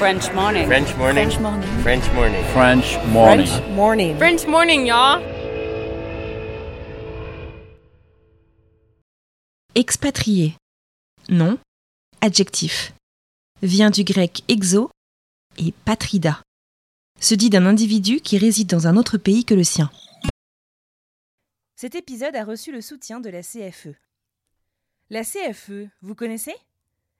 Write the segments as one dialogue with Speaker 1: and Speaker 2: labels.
Speaker 1: French morning.
Speaker 2: French morning.
Speaker 1: French morning.
Speaker 2: French morning.
Speaker 3: French morning.
Speaker 4: French morning.
Speaker 5: French morning, y'all.
Speaker 6: Expatrié. Nom. Adjectif. Vient du grec exo et patrida. Se dit d'un individu qui réside dans un autre pays que le sien. Cet épisode a reçu le soutien de la CFE. La CFE, vous connaissez?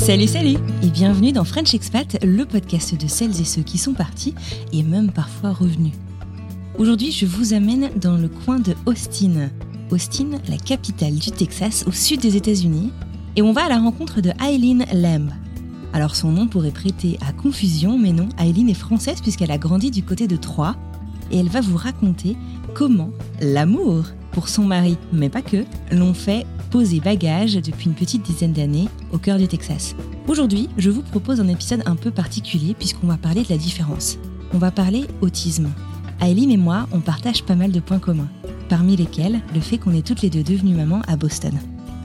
Speaker 6: Salut, salut et bienvenue dans French Expat, le podcast de celles et ceux qui sont partis et même parfois revenus. Aujourd'hui, je vous amène dans le coin de Austin. Austin, la capitale du Texas au sud des États-Unis, et on va à la rencontre de Eileen Lamb. Alors son nom pourrait prêter à confusion, mais non, Eileen est française puisqu'elle a grandi du côté de Troyes, et elle va vous raconter comment l'amour pour son mari, mais pas que, l'ont fait poser bagage depuis une petite dizaine d'années au cœur du Texas. Aujourd'hui, je vous propose un épisode un peu particulier puisqu'on va parler de la différence. On va parler autisme. Aileen et moi, on partage pas mal de points communs, parmi lesquels le fait qu'on est toutes les deux devenues mamans à Boston.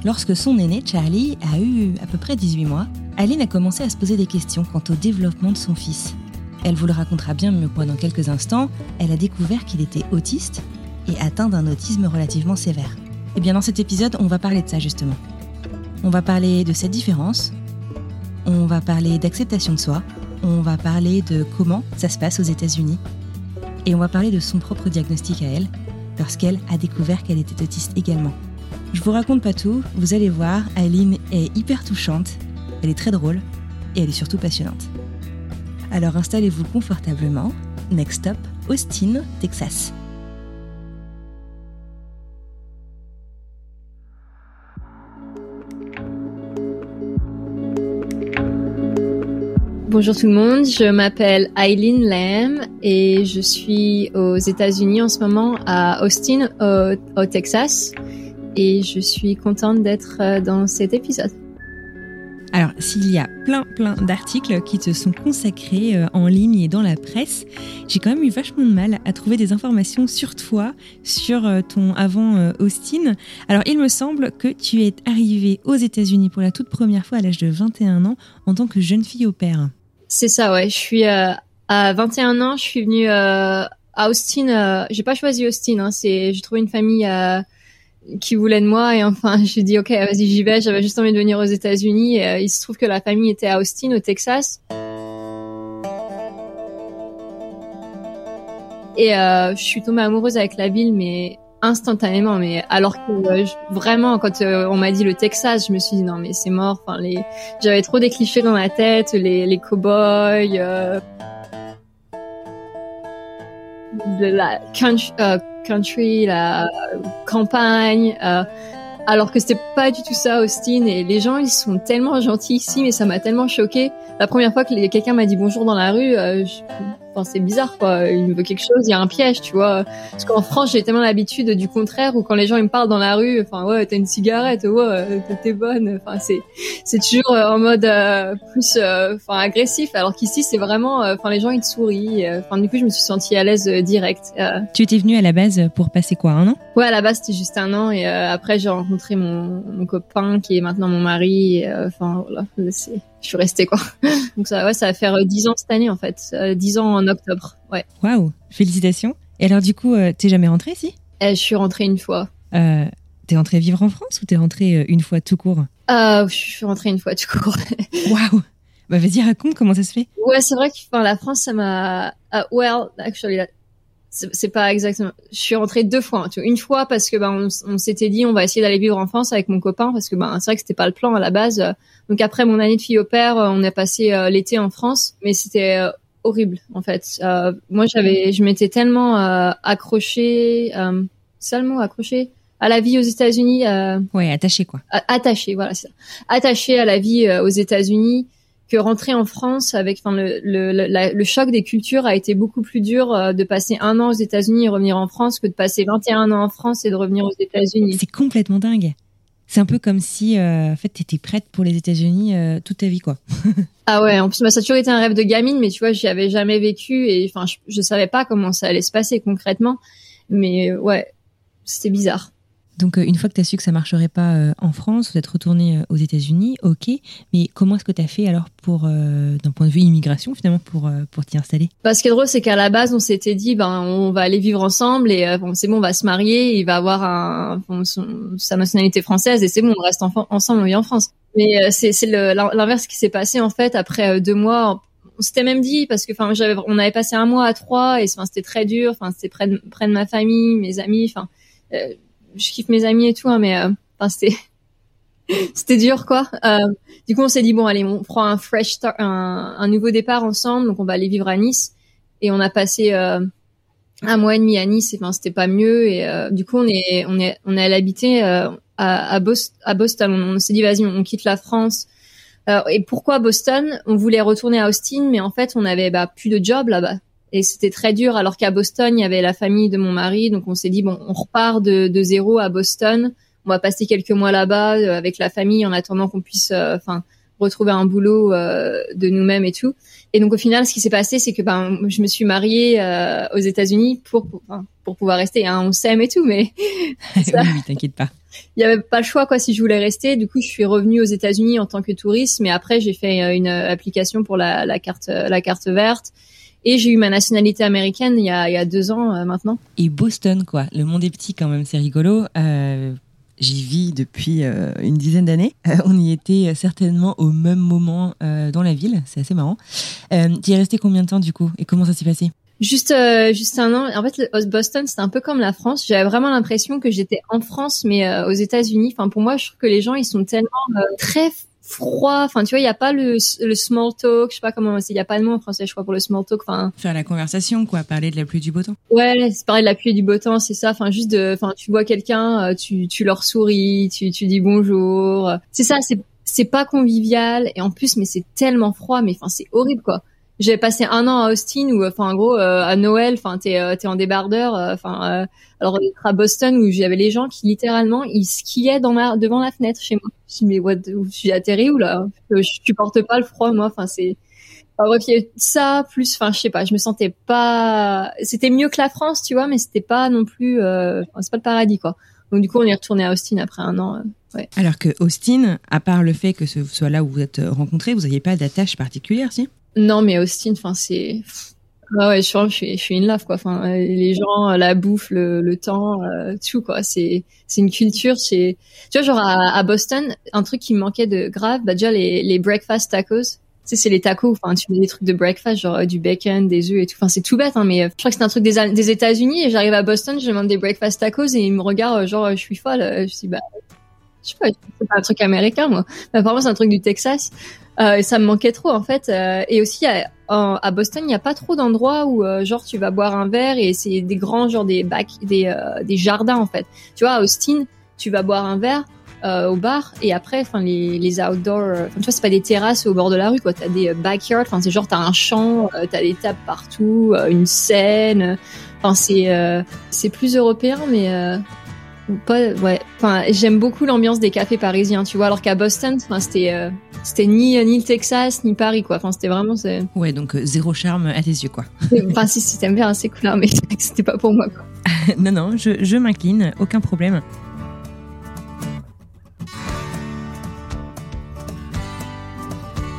Speaker 6: Lorsque son aîné, Charlie, a eu à peu près 18 mois, Aileen a commencé à se poser des questions quant au développement de son fils. Elle vous le racontera bien mieux dans quelques instants, elle a découvert qu'il était autiste et atteint d'un autisme relativement sévère. Et bien dans cet épisode, on va parler de ça justement. On va parler de cette différence, on va parler d'acceptation de soi, on va parler de comment ça se passe aux États-Unis, et on va parler de son propre diagnostic à elle, lorsqu'elle a découvert qu'elle était autiste également. Je vous raconte pas tout, vous allez voir, Aileen est hyper touchante, elle est très drôle, et elle est surtout passionnante. Alors installez-vous confortablement. Next stop, Austin, Texas.
Speaker 5: Bonjour tout le monde, je m'appelle Eileen Lamb et je suis aux États-Unis en ce moment à Austin, au, au Texas. Et je suis contente d'être euh, dans cet épisode.
Speaker 6: Alors, s'il y a plein, plein d'articles qui te sont consacrés euh, en ligne et dans la presse, j'ai quand même eu vachement de mal à trouver des informations sur toi, sur euh, ton avant Austin. Alors, il me semble que tu es arrivée aux États-Unis pour la toute première fois à l'âge de 21 ans en tant que jeune fille au père.
Speaker 5: C'est ça, ouais. Je suis à 21 ans, je suis venue à Austin. j'ai pas choisi Austin, hein, c'est j'ai trouvé une famille qui voulait de moi et enfin j'ai dit ok vas-y j'y vais j'avais juste envie de venir aux États-Unis euh, il se trouve que la famille était à Austin au Texas et euh, je suis tombée amoureuse avec la ville mais instantanément mais alors que euh, vraiment quand euh, on m'a dit le Texas je me suis dit non mais c'est mort enfin les j'avais trop des clichés dans la tête les les cowboys de la country, country, la campagne, euh, alors que c'était pas du tout ça Austin et les gens ils sont tellement gentils ici mais ça m'a tellement choqué. La première fois que quelqu'un m'a dit bonjour dans la rue, euh, je, enfin c'est bizarre quoi, il me veut quelque chose, il y a un piège, tu vois. Parce qu'en France, j'ai tellement l'habitude du contraire où quand les gens ils me parlent dans la rue, enfin ouais, t'as une cigarette, ouais, t'es bonne, enfin c'est c'est toujours euh, en mode euh, plus enfin agressif alors qu'ici c'est vraiment enfin les gens ils te sourient, enfin du coup, je me suis sentie à l'aise direct.
Speaker 6: Tu étais venue à la base pour passer quoi, un an?
Speaker 5: Ouais, à la base c'était juste un an et après j'ai rencontré mon, mon copain qui est maintenant mon mari, enfin voilà, c'est je suis restée quoi. Donc ça, ouais, ça va faire euh, dix ans cette année en fait, euh, dix ans en octobre. Ouais.
Speaker 6: Waouh, félicitations. Et alors du coup, euh, t'es jamais rentrée ici
Speaker 5: Je suis rentrée une fois.
Speaker 6: Euh, t'es rentrée vivre en France ou t'es rentrée une fois tout court?
Speaker 5: Euh, Je suis rentrée une fois tout court.
Speaker 6: Waouh. Bah vas-y raconte comment ça se fait.
Speaker 5: Ouais, c'est vrai que enfin, la France ça m'a. Uh, well, actually, c'est pas exactement. Je suis rentrée deux fois. Hein. Une fois parce que ben on, s'était dit on va essayer d'aller vivre en France avec mon copain parce que ben c'est vrai que c'était pas le plan à la base. Donc après mon année de fille au père, on a passé l'été en France, mais c'était horrible en fait. moi j'avais, je m'étais tellement accrochée, mot accrochée à la vie aux États-Unis.
Speaker 6: ouais, attaché quoi.
Speaker 5: Attaché, voilà, ça. Attaché à la vie aux États-Unis que rentrer en France avec enfin le, le, le, choc des cultures a été beaucoup plus dur euh, de passer un an aux États-Unis et revenir en France que de passer 21 ans en France et de revenir aux États-Unis.
Speaker 6: C'est complètement dingue. C'est un peu comme si euh, en fait tu étais prête pour les États-Unis euh, toute ta vie quoi.
Speaker 5: ah ouais, en plus bah, ça a toujours été un rêve de gamine mais tu vois, j'y avais jamais vécu et enfin je, je savais pas comment ça allait se passer concrètement mais ouais, c'était bizarre.
Speaker 6: Donc, euh, une fois que tu as su que ça marcherait pas euh, en France, vous êtes retourné euh, aux États-Unis, ok. Mais comment est-ce que tu as fait alors pour, d'un point de vue immigration, finalement, pour, pour t'y installer?
Speaker 5: Bah, Ce qui est drôle, c'est qu'à la base, on s'était dit, ben, on va aller vivre ensemble et bon, c'est bon, on va se marier, il va avoir un, sa nationalité française et c'est bon, on reste ensemble, on vit en France. Mais c'est, c'est l'inverse qui s'est passé en fait après deux mois on s'était même dit parce que enfin j'avais on avait passé un mois à trois et c'était très dur enfin c'était près de, près de ma famille mes amis enfin je kiffe mes amis et tout, hein, mais euh, c'était dur quoi. Euh, du coup, on s'est dit bon, allez, on prend un fresh start, un, nouveau départ ensemble, donc on va aller vivre à Nice. Et on a passé euh, un mois et demi à Nice, et enfin c'était pas mieux. Et du coup, on est on allé habiter à, à, à Boston. On, s'est dit vas-y, on, quitte la France. et pourquoi Boston? On voulait retourner à Austin, mais en fait, on avait bah, plus de job là-bas et c'était très dur alors qu'à Boston il y avait la famille de mon mari donc on s'est dit bon on repart de, de zéro à Boston. On va passer quelques mois là-bas euh, avec la famille en attendant qu'on puisse euh, enfin retrouver un boulot euh, de nous-mêmes et tout. Et donc au final ce qui s'est passé c'est que ben je me suis mariée aux États-Unis pour pour, pour, pouvoir rester hein, on s'aime et tout mais
Speaker 6: ça, oui, t'inquiète pas.
Speaker 5: il y avait pas le choix quoi si je voulais rester. Du coup je suis revenue aux États-Unis en tant que touriste mais après j'ai fait une application pour la, la carte la carte verte et j'ai eu ma nationalité américaine il y a, il y a deux ans euh, maintenant.
Speaker 6: Et Boston, quoi. Le monde est petit quand même, c'est rigolo. Euh, J'y vis depuis euh, une dizaine d'années. On y était certainement au même moment dans la ville. C'est assez marrant. tu y es resté combien de temps du coup? Et comment ça s'est passé?
Speaker 5: Juste, juste un an. En fait, Boston, c'était un peu comme la France. J'avais vraiment l'impression que j'étais en France, mais aux États-Unis. Enfin, pour moi, je trouve que les gens, ils sont tellement très froid. Enfin, tu vois, il y a pas le, le small talk. Je sais pas comment. Il y a pas de mot en français, je crois, pour le small talk. Enfin,
Speaker 6: faire la conversation, quoi. Parler de la pluie du beau temps.
Speaker 5: Ouais, c'est parler de la pluie et du beau temps, c'est ça. Enfin, juste de. Enfin, tu vois quelqu'un, euh, tu, tu leur souris, tu, tu dis bonjour. C'est ça. C'est c'est pas convivial et en plus, mais c'est tellement froid. Mais enfin, c'est horrible, quoi. J'ai passé un an à Austin où, enfin, en gros, euh, à Noël, enfin, t'es euh, t'es en débardeur. Enfin, alors à Boston où j'avais les gens qui littéralement ils skiaient dans ma devant la fenêtre chez moi. Je me dis mais what, je suis atterri ou là? Je, je supporte pas le froid moi. Enfin c'est enfin, bref, il y a ça plus enfin je sais pas, je me sentais pas c'était mieux que la France, tu vois, mais c'était pas non plus euh... c'est pas le paradis quoi. Donc du coup, on est retourné à Austin après un an. Euh, ouais.
Speaker 6: Alors que Austin, à part le fait que ce soit là où vous êtes rencontrés, vous n'aviez pas d'attache particulière, si?
Speaker 5: Non, mais Austin, enfin c'est ouais, je suis, je suis une lave quoi. Enfin, euh, les gens, euh, la bouffe, le, le temps, euh, tout quoi. C'est, c'est une culture. C'est, tu vois, genre à, à, Boston, un truc qui me manquait de grave, bah déjà les, les breakfast tacos. Tu sais, c'est les tacos. Enfin, tu mets des trucs de breakfast, genre du bacon, des œufs et tout. Enfin, c'est tout bête, hein, mais je crois que c'est un truc des, des États-Unis. Et j'arrive à Boston, je demande des breakfast tacos et ils me regardent genre je suis folle. Je dis bah, je sais pas, c'est pas un truc américain moi. Mais apparemment c'est un truc du Texas. Euh, ça me manquait trop en fait. Euh, et aussi à, à Boston, il n'y a pas trop d'endroits où euh, genre tu vas boire un verre et c'est des grands genre des bacs, des euh, des jardins en fait. Tu vois à Austin, tu vas boire un verre au bar et après, enfin les les outdoors, tu vois c'est pas des terrasses au bord de la rue quoi. T'as des backyards, enfin c'est genre t'as un champ, t'as des tables partout, une scène. Enfin c'est c'est plus européen mais pas ouais. Enfin j'aime beaucoup l'ambiance des cafés parisiens tu vois alors qu'à Boston enfin c'était euh, c'était ni ni le Texas ni Paris quoi. Enfin c'était vraiment
Speaker 6: ouais donc euh, zéro charme à tes yeux quoi.
Speaker 5: Enfin si si t'aimes bien c'est cool hein, mais c'était pas pour moi quoi.
Speaker 6: Non non je, je m'incline aucun problème.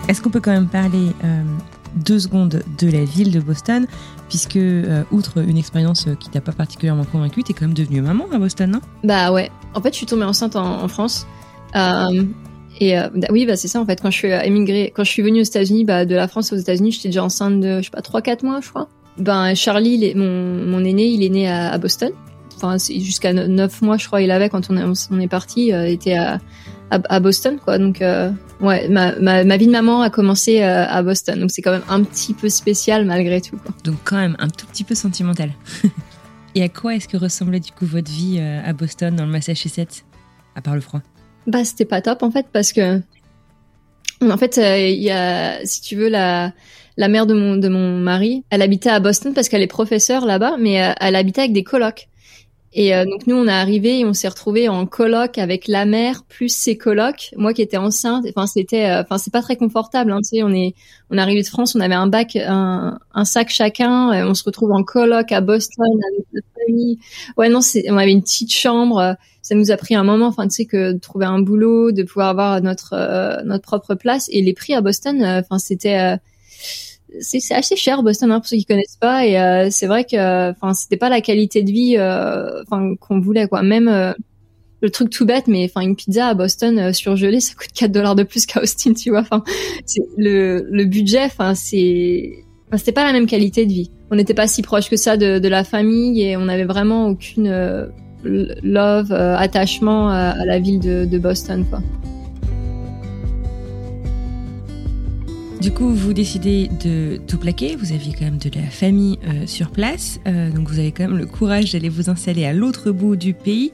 Speaker 6: Est-ce qu'on peut quand même parler euh, deux secondes de la ville de Boston, puisque, euh, outre une expérience qui t'a pas particulièrement convaincue, t'es quand même devenue maman à Boston, non?
Speaker 5: Bah ouais. En fait, je suis tombée enceinte en, France. Euh, et euh, bah oui, bah c'est ça en fait. Quand je suis émigrée, quand je suis venue aux États-Unis, bah de la France aux États-Unis, j'étais déjà enceinte de, je sais pas, 3-4 mois, je crois. Ben Charlie, mon, mon aîné, il est né à, Boston. Enfin, jusqu'à 9 mois, je crois, il avait quand on, on est parti, euh, était à, à, Boston, quoi. Donc, euh, ouais, ma, ma, ma, vie de maman a commencé euh, à Boston. Donc, c'est quand même un petit peu spécial malgré tout, quoi.
Speaker 6: Donc, quand même un tout petit peu sentimental. Et à quoi est-ce que ressemblait du coup votre vie à Boston, dans le Massachusetts, à part le froid?
Speaker 5: Bah, c'était pas top en fait, parce que en fait, il y a, si tu veux, la la mère de mon de mon mari, elle habitait à Boston parce qu'elle est professeure là-bas, mais euh, elle habitait avec des colocs. Et euh, donc nous, on est arrivé et on s'est retrouvé en coloc avec la mère plus ses colocs. Moi qui étais enceinte, enfin c'était, euh, enfin c'est pas très confortable. Hein, tu sais, on est, on est arrivé de France, on avait un bac, un, un sac chacun. on se retrouve en coloc à Boston avec notre famille. Ouais non, c'est, on avait une petite chambre. Ça nous a pris un moment, enfin tu sais que de trouver un boulot, de pouvoir avoir notre notre propre place. Et les prix à Boston, enfin c'était c'est assez cher Boston hein, pour ceux qui connaissent pas et euh, c'est vrai que enfin c'était pas la qualité de vie euh, enfin qu'on voulait quoi. Même euh, le truc tout bête mais enfin une pizza à Boston surgelée ça coûte 4 dollars de plus qu'à Austin tu vois. Enfin le le budget enfin c'est enfin, c'était pas la même qualité de vie. On n'était pas si proche que ça de, de la famille et on avait vraiment aucune love attachement à, la ville de, de Boston quoi
Speaker 6: Du coup, vous décidez de tout plaquer. Vous aviez quand même de la famille euh, sur place, euh, donc vous avez quand même le courage d'aller vous installer à l'autre bout du pays,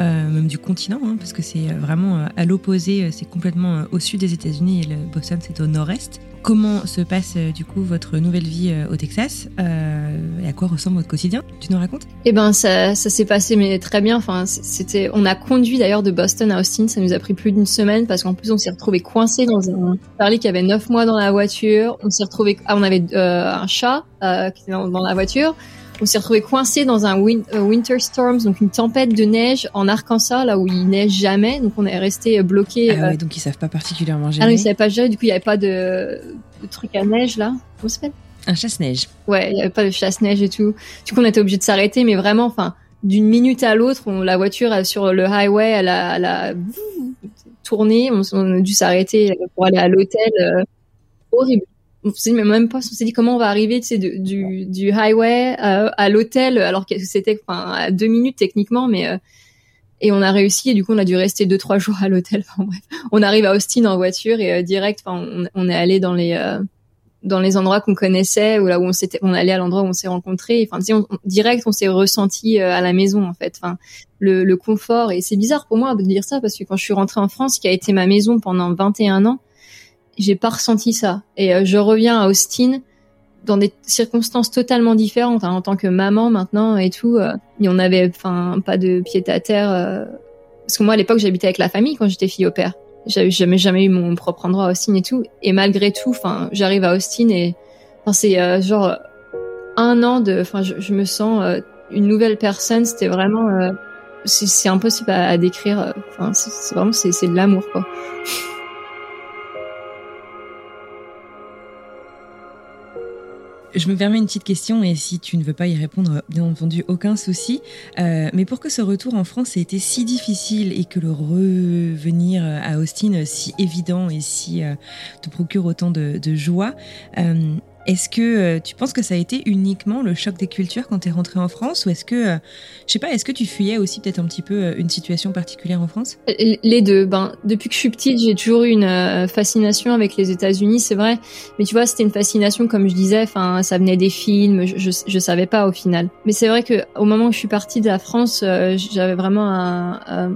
Speaker 6: euh, même du continent, hein, parce que c'est vraiment à l'opposé. C'est complètement au sud des États-Unis et le Boston c'est au nord-est. Comment se passe euh, du coup votre nouvelle vie euh, au Texas euh, et à quoi ressemble votre quotidien Tu nous racontes?
Speaker 5: Eh ben ça, ça s'est passé mais très bien. Enfin c'était, on a conduit d'ailleurs de Boston à Austin. Ça nous a pris plus d'une semaine parce qu'en plus on s'est retrouvé coincé dans un Charlie qui avait neuf mois dans la voiture. On s'est retrouvé, ah, on avait un chat qui était dans la voiture on s'est retrouvé coincé dans un euh, winter storm, donc une tempête de neige en Arkansas, là où il neige jamais. Donc on est resté bloqué.
Speaker 6: Ah ouais, euh, donc ils savent pas particulièrement gérer.
Speaker 5: Ah non, ils savaient pas gérer. Du coup, il y avait pas de, de truc à neige là. Comment ça s'appelle?
Speaker 6: Un chasse-neige.
Speaker 5: Ouais, il y avait pas de chasse-neige et tout. Du coup, on était obligé de s'arrêter, mais vraiment, enfin, d'une minute à l'autre, la voiture sur le highway, elle a, elle a tourné. On, a dû s'arrêter pour aller à l'hôtel. Euh, horrible on s'est même pas, on s'est dit comment on va arriver, tu sais, du, du highway euh, à, l'hôtel, alors que c'était, enfin, à deux minutes techniquement, mais euh, et on a réussi et du coup on a dû rester deux trois jours à l'hôtel. Enfin bref, on arrive à Austin en voiture et euh, direct, enfin, on, est allé dans les dans les endroits qu'on connaissait ou là où on s'était, on allait à l'endroit où on s'est rencontrés. Enfin, tu sais, direct, on s'est ressenti à la maison en fait. Enfin, le, le confort et c'est bizarre pour moi de dire ça parce que quand je suis rentrée en France, qui a été ma maison pendant 21 ans j'ai pas ressenti ça. Et euh, je reviens à Austin dans des circonstances totalement différentes hein, en tant que maman maintenant et tout. Euh, et on avait, enfin, pas de pied à terre. Euh, parce que moi, à l'époque, j'habitais avec la famille quand j'étais fille au père. J'avais jamais, jamais eu mon propre endroit à Austin et tout. Et malgré tout, enfin, j'arrive à Austin et c'est genre un an de, enfin, je, me sens une nouvelle personne. C'était vraiment, c'est impossible à, à décrire. Enfin, c'est vraiment, c'est de l'amour, quoi.
Speaker 6: Je me permets une petite question et si tu ne veux pas y répondre, bien entendu, aucun souci. Euh, mais pour que ce retour en France ait été si difficile et que le revenir à Austin si évident et si euh, te procure autant de, joie, euh, est-ce que euh, tu penses que ça a été uniquement le choc des cultures quand tu es rentré en France ou est-ce que, euh, je sais pas, est-ce que tu fuyais aussi peut-être un petit peu euh, une situation particulière en France?
Speaker 5: Les deux. Ben, depuis que je suis petite, j'ai toujours eu une fascination avec les États-Unis, c'est vrai. Mais tu vois, c'était une fascination, comme je disais, enfin, ça venait des films, je, je, je savais pas au final. Mais c'est vrai que au moment où je suis partie de la France, j'avais vraiment un, un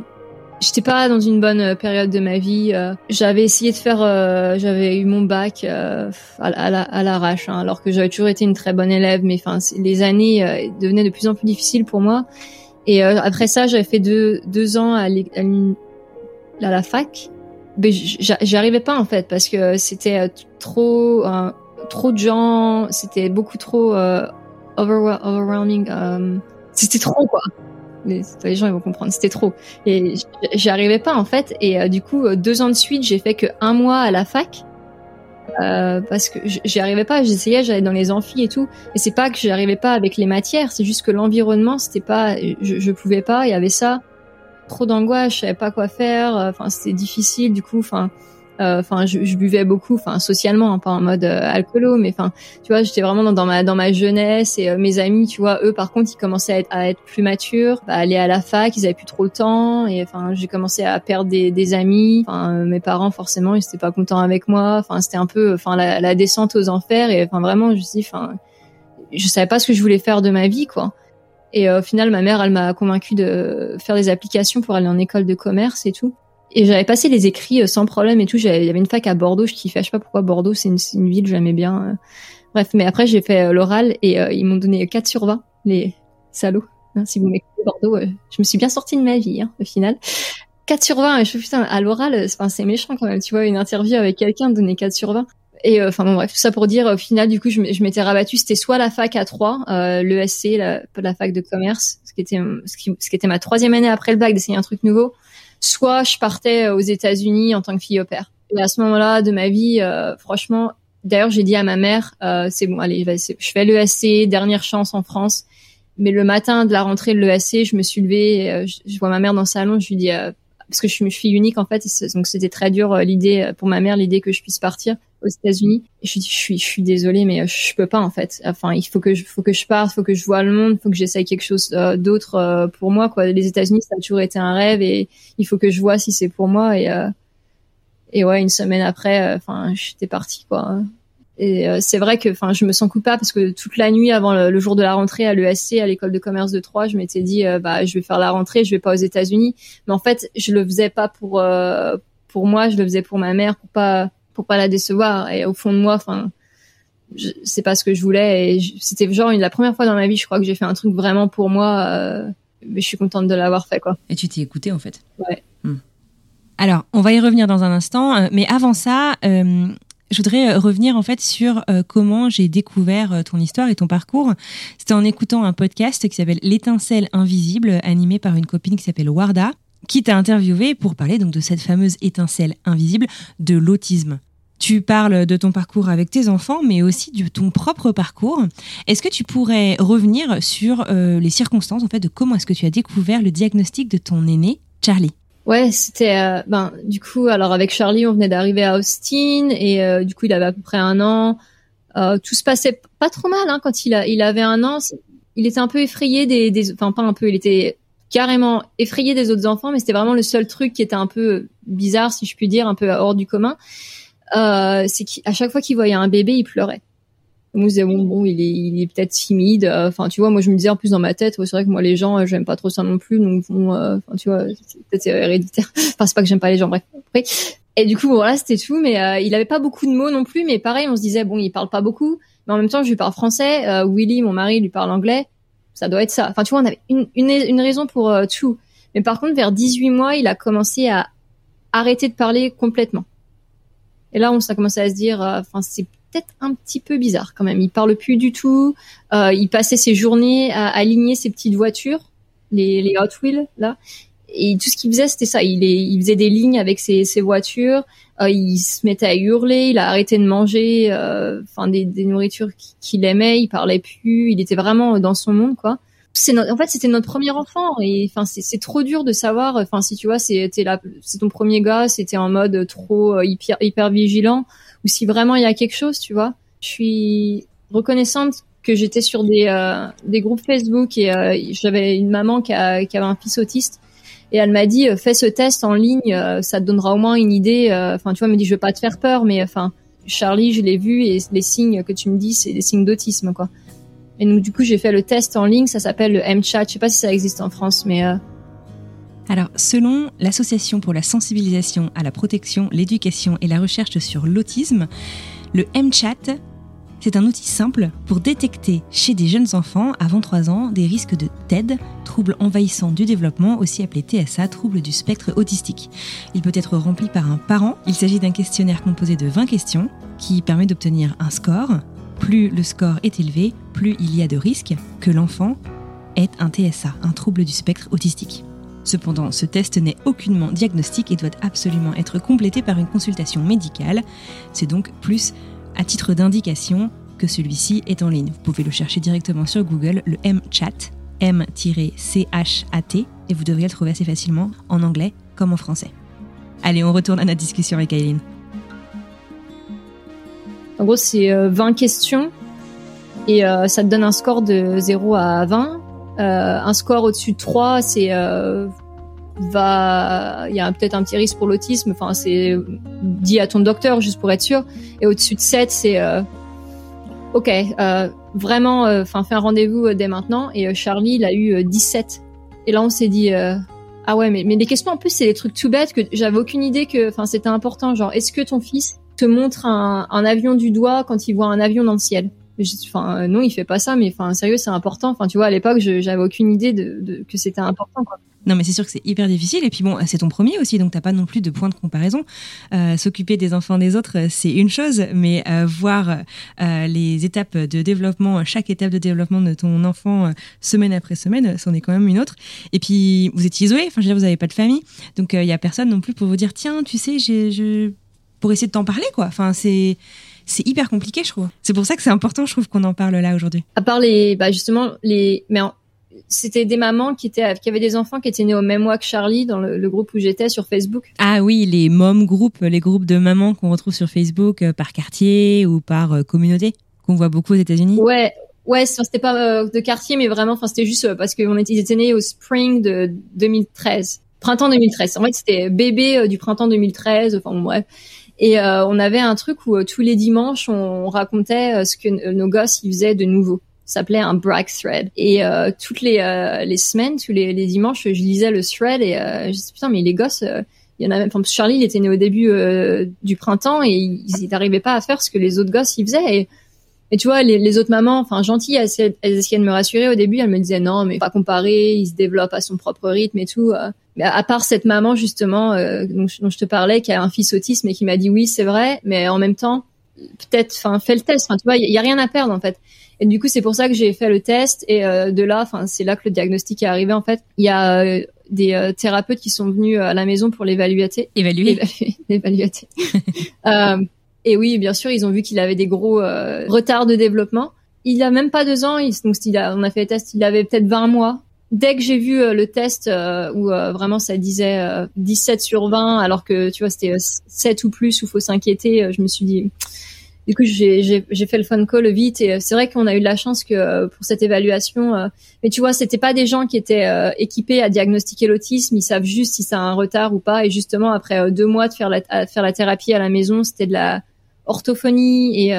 Speaker 5: J'étais pas dans une bonne euh, période de ma vie. Euh. J'avais essayé de faire, euh, j'avais eu mon bac à, l'arrache, hein, alors que j'avais toujours été une très bonne élève. Mais les années devenaient de plus en plus difficiles pour moi. Et après ça, j'avais fait deux, deux ans à, à, la fac. Mais j'y arrivais pas en fait parce que c'était trop, trop de gens. C'était beaucoup trop overwhelming. c'était trop quoi les, gens ils vont comprendre, c'était trop. Et j'y arrivais pas en fait. Et euh, du coup, euh, deux ans de suite, j'ai fait que un mois à la fac. Euh, parce que j'y arrivais pas, j'essayais, j'allais dans les amphis et tout, et c'est pas que j'y arrivais pas avec les matières, c'est juste que l'environnement, c'était pas, je, je pouvais pas, il y avait ça, trop d'angoisse, je savais pas quoi faire, enfin c'était difficile, du coup, enfin enfin, je, je, buvais beaucoup, enfin socialement, hein, pas en mode euh, alcoolo, mais enfin, tu vois, j'étais vraiment dans, ma dans ma jeunesse et euh, mes amis, tu vois, eux par contre, ils commençaient à être, à être plus matures, à aller à la fac, ils avaient plus trop le temps et enfin, j'ai commencé à perdre des, des amis. Enfin, mes parents forcément, ils étaient pas contents avec moi. Enfin, c'était un peu, enfin, la, la, descente aux enfers et enfin vraiment, je dis, enfin, je savais pas ce que je voulais faire de ma vie, quoi. Et au final, ma mère, elle m'a convaincue de faire des applications pour aller en école de commerce et tout. Et j'avais passé les écrits euh, sans problème et tout. Il y avait une fac à Bordeaux, je kiffais. Je sais pas pourquoi Bordeaux, c'est une, une, ville, j'aimais bien. Euh. Bref, mais après j'ai fait euh, l'oral et ils m'ont donné 4 sur 20, les salauds. Hein, si vous m'écoutez Bordeaux, je me suis bien sortie de ma vie, hein, au final. 4 sur 20, et je putain, à l'oral, c'est méchant quand même. Tu vois, une interview avec quelqu'un donner 4 sur 20. Et enfin bon bref, tout ça pour dire au final du coup je m'étais rabattu, c'était soit la fac à 3, euh, l'ESC, la, la fac de commerce, ce qui était ce qui, ce qui était ma troisième année après le bac d'essayer un truc nouveau, soit je partais aux États-Unis en tant que fille au père. Et à ce moment-là de ma vie, euh, franchement, d'ailleurs j'ai dit à ma mère, euh, c'est bon, allez, je fais l'ESC, dernière chance en France. Mais le matin de la rentrée de l'ESC, je me suis levée, euh, je, vois ma mère dans le salon, je lui dis euh, parce que je suis fille unique en fait, donc c'était très dur l'idée pour ma mère l'idée que je puisse partir aux États-Unis. Je suis, je suis désolée, mais je peux pas en fait. Enfin, il faut que je, faut que je parte, faut que je vois le monde, faut que j'essaye quelque chose euh, d'autre euh, pour moi. Quoi. Les États-Unis, ça a toujours été un rêve et il faut que je vois si c'est pour moi. Et euh, et ouais, une semaine après, enfin, j'étais partie quoi. Et c'est vrai que, enfin, je me sens coupable parce que toute la nuit avant le, jour de la rentrée à l'ESC, à l'école de commerce de Troyes, je m'étais dit, bah, je vais faire la rentrée, je vais pas aux États-Unis. Mais en fait, je le faisais pas pour pour moi, je le faisais pour ma mère, pour pas pour pas la décevoir. Et au fond de moi, enfin, c'est pas ce que je voulais. Et c'était genre la première fois dans ma vie, je crois que j'ai fait un truc vraiment pour moi. Euh, mais je suis contente de l'avoir fait, quoi.
Speaker 6: Et tu t'es écoutée en fait.
Speaker 5: Ouais. Hmm.
Speaker 6: Alors, on va y revenir dans un instant, euh, mais avant ça. Euh, je voudrais revenir en fait sur comment j'ai découvert ton histoire et ton parcours. C'était en écoutant un podcast qui s'appelle L'étincelle invisible, animé par une copine qui s'appelle Warda, qui t'a interviewé pour parler donc de cette fameuse étincelle invisible de l'autisme. Tu parles de ton parcours avec tes enfants, mais aussi de ton propre parcours. Est-ce que tu pourrais revenir sur euh, les circonstances, en fait, de comment est-ce que tu as découvert le diagnostic de ton aîné, Charlie?
Speaker 5: Ouais, c'était euh, ben du coup alors avec Charlie on venait d'arriver à Austin et euh, du coup il avait à peu près un an. tout se passait pas trop mal hein, quand il a il avait un an. Il était un peu effrayé des, des enfin pas un peu, il était carrément effrayé des autres enfants, mais c'était vraiment le seul truc qui était un peu bizarre si je puis dire, un peu hors du commun euh, c'est qu'à chaque fois qu'il voyait un bébé, il pleurait. On me disait bon bon il est il est peut-être timide. Enfin tu vois moi je me disais en plus dans ma tête c'est vrai que moi les gens j'aime pas trop ça non plus. Donc bon euh, enfin tu vois peut-être héréditaire. Enfin c'est pas que j'aime pas les gens bref et du coup voilà c'était tout. Mais euh, il avait pas beaucoup de mots non plus. Mais pareil on se disait bon il parle pas beaucoup. Mais en même temps je lui parle français. Euh, Willy mon mari lui parle anglais. Ça doit être ça. Enfin tu vois on avait une une, une raison pour tout. Mais par contre vers 18 mois il a commencé à arrêter de parler complètement. Et là, on a commencé à se dire, euh, enfin, c'est peut-être un petit peu bizarre quand même. Il parle plus du tout. Euh, il passait ses journées à aligner ses petites voitures, les, les Hot Wheels là. Et tout ce qu'il faisait, c'était ça. Il, il faisait des lignes avec ses, ses voitures. Euh, il se mettait à hurler. Il a arrêté de manger, euh, enfin des, des nourritures qu'il aimait. Il parlait plus. Il était vraiment dans son monde, quoi en fait c'était notre premier enfant et enfin c'est trop dur de savoir enfin si tu vois c'est ton premier gars c'était en mode trop euh, hyper hyper vigilant ou si vraiment il y a quelque chose tu vois je suis reconnaissante que j'étais sur des euh, groupes Facebook et euh, j'avais une maman qui, a, avait un fils autiste et elle m'a dit fais ce test en ligne ça te donnera au moins une idée enfin tu vois elle me dit je veux pas te faire peur mais enfin Charlie je l'ai vu et les signes que tu me dis c'est des signes d'autisme quoi et donc du coup, j'ai fait le test en ligne, ça s'appelle le M-Chat. Je sais pas si ça existe en France, mais euh...
Speaker 6: alors, selon l'Association pour la sensibilisation à la protection, l'éducation et la recherche sur l'autisme, le M-Chat, c'est un outil simple pour détecter chez des jeunes enfants avant 3 ans des risques de TED, trouble envahissant du développement, aussi appelé TSA, trouble du spectre autistique. Il peut être rempli par un parent. Il s'agit d'un questionnaire composé de 20 questions qui permet d'obtenir un score plus le score est élevé, plus il y a de risques que l'enfant ait un TSA, un trouble du spectre autistique. Cependant, ce test n'est aucunement diagnostique et doit absolument être complété par une consultation médicale. C'est donc plus à titre d'indication que celui-ci est en ligne. Vous pouvez le chercher directement sur Google, le M-Chat, M-C-H-A-T, et vous devriez le trouver assez facilement en anglais comme en français. Allez, on retourne à notre discussion avec Aileen.
Speaker 5: gros, c'est 20 questions et ça te donne un score de 0 à 20. Un score au-dessus de 3, c'est va, il y a peut-être un petit risque pour l'autisme. Enfin, c'est dit à ton docteur juste pour être sûr. Et au-dessus de 7, c'est euh, ok, euh, vraiment, euh, enfin, fais un rendez-vous dès maintenant. Et Charlie, il a eu 17. Et là, on s'est dit, ah ouais, mais mais les questions en plus, c'est des trucs tout bêtes que j'avais aucune idée que, enfin, c'était important. Genre, est-ce que ton fils te montre un avion du doigt quand il voit un avion dans le ciel? Enfin, non, il fait pas ça, mais enfin, sérieux, c'est important. Enfin, tu vois, à l'époque, j'avais aucune idée que c'était important.
Speaker 6: Non, mais c'est sûr que c'est hyper difficile. Et puis bon, c'est ton premier aussi, donc t'as pas non plus de point de comparaison. Euh, S'occuper des enfants des autres, c'est une chose, mais euh, voir euh, les étapes de développement, chaque étape de développement de ton enfant euh, semaine après semaine, c'en est quand même une autre. Et puis vous êtes isolé, enfin je veux dire, vous avez pas de famille, donc il y a personne non plus pour vous dire tiens, tu sais, pour essayer de t'en parler quoi. Enfin c'est c'est hyper compliqué, je trouve. C'est pour ça que c'est important, je trouve, qu'on en parle là aujourd'hui.
Speaker 5: À part les, bah justement les, mais c'était des mamans qui étaient qui avaient des enfants qui étaient nés au même mois que Charlie dans le, groupe où j'étais sur Facebook.
Speaker 6: Ah oui, les mom groups, les groupes de mamans qu'on retrouve sur Facebook euh, par quartier ou par euh, communauté qu'on voit beaucoup aux États-Unis.
Speaker 5: Ouais, ouais, c'était pas euh, de quartier mais vraiment enfin c'était juste parce qu'ils était étaient nés au spring de 2013, printemps 2013. En fait, c'était bébé du printemps 2013, enfin bref. Et on avait un truc où tous les dimanches on racontait ce que nos gosses ils faisaient de nouveau s'appelait un brag thread. Et euh, toutes les, euh, les semaines, tous les, les, dimanches, je lisais le thread et euh, je disais putain mais les gosses, euh, il y en a même. Enfin, Charlie, il était né au début du printemps et ils n'arrivaient pas à faire ce que les autres gosses ils faisaient. Et, et tu vois, les, les, autres mamans, enfin gentilles, elles, elles, essayaient de me rassurer au début. Elles me disaient non, mais pas comparer, il se développe à son propre rythme et tout. Mais à part cette maman justement dont, dont, je te parlais, qui a un fils autiste, mais qui m'a dit oui, c'est vrai, mais en même temps, peut-être, enfin, fais le test. Enfin, tu vois, il y, a rien à perdre en fait. Et du coup, c'est pour ça que j'ai fait le test. Et euh, de là, enfin, c'est là que le diagnostic est arrivé. En fait, il y a euh, des euh, thérapeutes qui sont venus à la maison pour l'évaluer.
Speaker 6: Évaluer.
Speaker 5: Évaluer. et oui, bien sûr, ils ont vu qu'il avait des gros retards de développement. Il a même pas deux ans. Il, donc, il a, on a fait le test. Il avait peut-être 20 mois. Dès que j'ai vu le test où vraiment ça disait 17 sur 20, alors que tu vois c'était 7 ou plus, où faut s'inquiéter, je me suis dit du coup, j'ai fait le phone call vite et euh, c'est vrai qu'on a eu de la chance que euh, pour cette évaluation. Euh, mais tu vois, c'était pas des gens qui étaient équipés à diagnostiquer l'autisme. Ils savent juste si ça a un retard ou pas. Et justement, après deux mois de faire la, faire la thérapie à la maison, c'était de la orthophonie et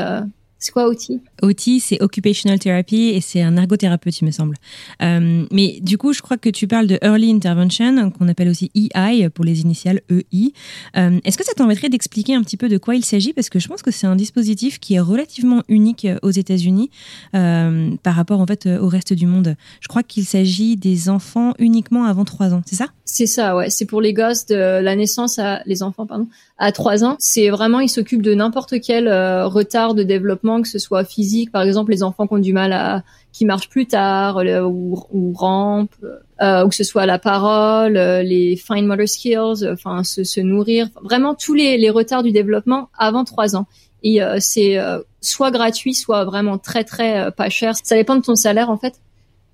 Speaker 5: c'est quoi OT
Speaker 6: OT, c'est Occupational Therapy et c'est un ergothérapeute, il me semble. Euh, mais du coup, je crois que tu parles de Early Intervention, qu'on appelle aussi EI pour les initiales EI. Euh, Est-ce que ça t'embêterait d'expliquer un petit peu de quoi il s'agit? Parce que je pense que c'est un dispositif qui est relativement unique aux États-Unis euh, par rapport en fait au reste du monde. Je crois qu'il s'agit des enfants uniquement avant 3 ans, c'est ça?
Speaker 5: C'est ça, ouais. C'est pour les gosses de la naissance à les enfants, pardon, à 3 ans. C'est vraiment, ils s'occupent de n'importe quel euh, retard de développement, que ce soit physique, par exemple les enfants qui ont du mal à, qui marchent plus tard ou, rampent, euh, ou que ce soit la parole, euh, les fine motor skills, enfin se, nourrir, vraiment tous les, retards du développement avant 3 ans. Et c'est soit gratuit, soit vraiment très très pas cher. Ça dépend de ton salaire en fait.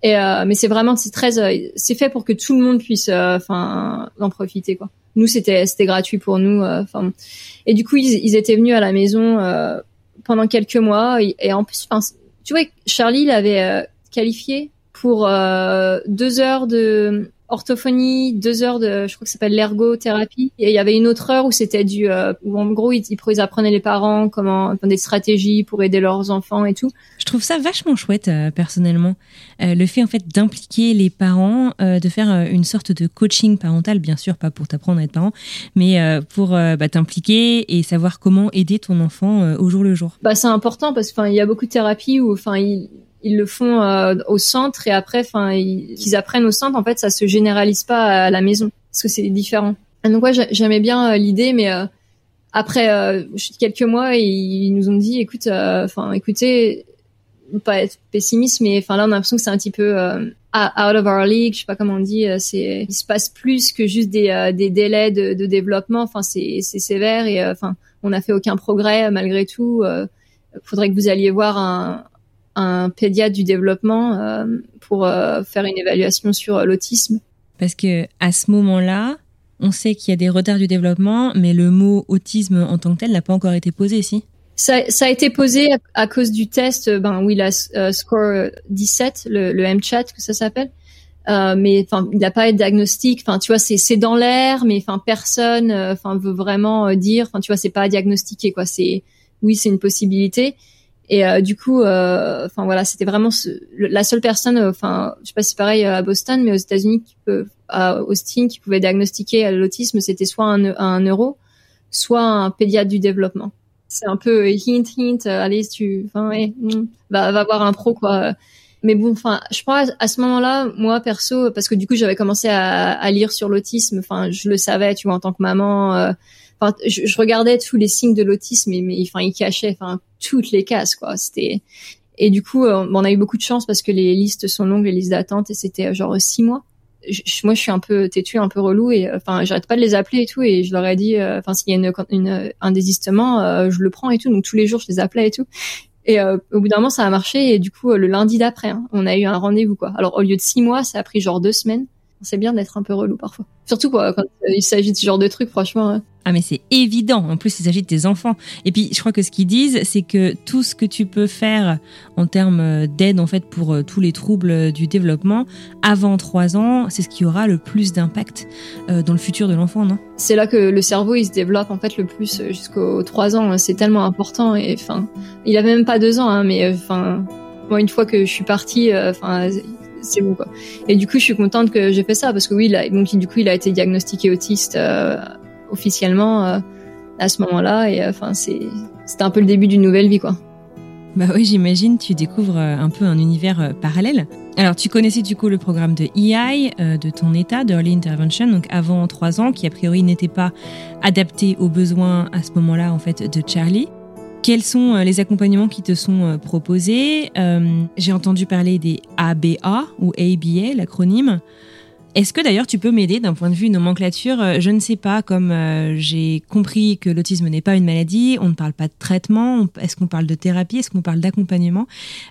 Speaker 5: Et, mais c'est vraiment c'est très c'est fait pour que tout le monde puisse enfin en profiter quoi nous c'était c'était gratuit pour nous. Euh, et du coup ils, étaient venus à la maison euh, pendant quelques mois. Et, en plus, tu vois, Charlie il avait euh, qualifié pour deux heures de orthophonie, deux heures de, je crois que ça s'appelle l'ergothérapie. Et il y avait une autre heure où c'était du, euh, où en gros ils, ils, apprenaient les parents comment des stratégies pour aider leurs enfants et tout.
Speaker 6: Je trouve ça vachement chouette euh, personnellement, euh, le fait en fait d'impliquer les parents, de faire une sorte de coaching parental, bien sûr pas pour t'apprendre à être parent, mais pour bah, t'impliquer et savoir comment aider ton enfant au jour le jour.
Speaker 5: Bah c'est important parce qu'il y a beaucoup de thérapies où enfin ils ils le font euh, au centre et après, enfin, qu'ils apprennent au centre. En fait, ça se généralise pas à la maison parce que c'est différent. donc ouais, j'aimais bien euh, l'idée, mais euh, après quelques mois, ils nous ont dit, écoute, enfin, écoutez, pas être pessimiste, mais enfin là, on a l'impression que c'est un petit peu out of our league. Je sais pas comment on dit. C'est, il se passe plus que juste des, délais de, de développement. Enfin, c'est, sévère et enfin, on n'a fait aucun progrès malgré tout. faudrait que vous alliez voir un, un pédiatre du développement euh, pour euh, faire une évaluation sur euh, l'autisme.
Speaker 6: Parce que à ce moment-là, on sait qu'il y a des retards du développement, mais le mot autisme en tant que tel n'a pas encore été posé ici.
Speaker 5: Ça, ça a été posé à, cause du test, ben oui, la score 17, le, le M-chat que ça s'appelle. Euh, mais enfin il n'a pas être diagnostic enfin tu vois c'est c'est dans l'air mais enfin personne enfin veut vraiment dire enfin tu vois c'est pas diagnostiqué quoi c'est oui c'est une possibilité et euh, du coup, euh, enfin voilà, c'était vraiment la seule personne, euh, enfin, je sais pas si c'est pareil à Boston, mais aux États-Unis, à Austin, qui pouvait diagnostiquer l'autisme, c'était soit un, un neuro, soit un pédiatre du développement. C'est un peu hint hint, allez, tu, enfin ouais, hmm, va va voir un pro quoi. Mais bon, enfin, je crois à ce moment-là, moi perso, parce que du coup j'avais commencé à, à lire sur l'autisme, enfin, je le savais, tu vois, en tant que maman enfin, je, je, regardais tous les signes de l'autisme, mais, mais enfin, il cachait, enfin, toutes les cases, quoi. C'était et du coup, euh, on a eu beaucoup de chance parce que les listes sont longues, les listes d'attente, et c'était euh, genre six mois. moi, je suis un peu têtu, un peu relou, et euh, enfin, j'arrête pas de les appeler et tout, et je leur ai dit, enfin, s'il y a une, une, un désistement, je le prends et tout. Donc tous les jours, je les appelais et tout. Et au bout d'un moment, ça a marché, et du coup, le lundi d'après, hein, on a eu un rendez-vous, quoi. Alors au lieu de six mois, ça a pris genre deux semaines. C'est bien d'être un peu relou parfois. Surtout quoi, quand il s'agit de ce genre de trucs, franchement. Hein.
Speaker 6: Ah mais c'est évident. En plus, il s'agit de tes enfants. Et puis, je crois que ce qu'ils disent, c'est que tout ce que tu peux faire en termes d'aide en fait pour euh, tous les troubles du développement avant 3 ans, c'est ce qui aura le plus d'impact euh, dans le futur de l'enfant, non?
Speaker 5: C'est là que le cerveau il se développe en fait le plus euh, jusqu'aux 3 ans. C'est tellement important. Et enfin, il a même pas 2 ans, hein, mais enfin, moi une fois que je suis partie, enfin c'est bon quoi. Et du coup, je suis contente que j'ai fait ça parce que oui, donc du coup, il a été diagnostiqué autiste officiellement euh, à ce moment-là. Et euh, enfin, c'est c'était un peu le début d'une nouvelle vie, quoi.
Speaker 6: Bah oui, j'imagine, tu découvres euh, un peu un univers parallèle. Alors, tu connaissais du coup le programme de EI, de ton état, d'Early Intervention, donc avant trois ans, qui a priori n'était pas adapté aux besoins à ce moment-là, en fait, de Charlie. Quels sont les accompagnements qui te sont proposés? J'ai entendu parler des ABA ou ABA, l'acronyme. Est-ce que d'ailleurs tu peux m'aider d'un point de vue nomenclature euh, Je ne sais pas, comme euh, j'ai compris que l'autisme n'est pas une maladie, on ne parle pas de traitement, est-ce qu'on parle de thérapie, est-ce qu'on parle d'accompagnement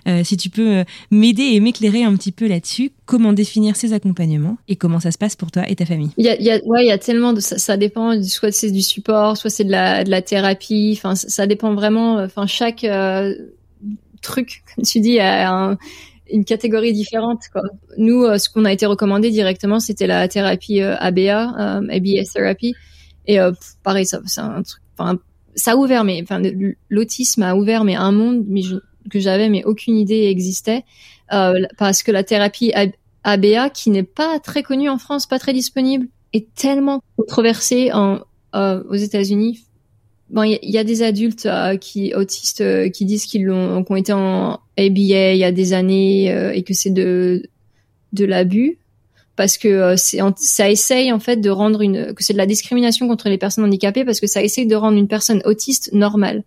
Speaker 6: euh, Si tu peux m'aider et m'éclairer un petit peu là-dessus, comment définir ces accompagnements et comment ça se passe pour toi et ta famille?
Speaker 5: Il y a, y a, il y a tellement de ça, ça dépend, soit c'est du support, soit c'est de la, de la thérapie, enfin ça, dépend vraiment, enfin chaque truc, comme tu dis, a un une catégorie différente. Quoi. Nous, euh, ce qu'on a été recommandé directement, c'était la thérapie ABA, euh, ABS euh, therapy. Et pareil, ça, c'est un truc. Ça a ouvert, mais enfin, l'autisme a ouvert, mais un monde mais que j'avais, mais aucune idée existait, parce que la thérapie ABA, qui n'est pas très connue en France, pas très disponible, est tellement controversée en, aux États-Unis Bon, il y, a des adultes euh, qui autistes euh, qui disent qu'ils l'ont, ont été en ABA il y a des années euh, et que c'est de de l'abus parce que c'est ça essaye en fait de rendre une que c'est de la discrimination contre les personnes handicapées parce que ça essaye de rendre une personne autiste normale.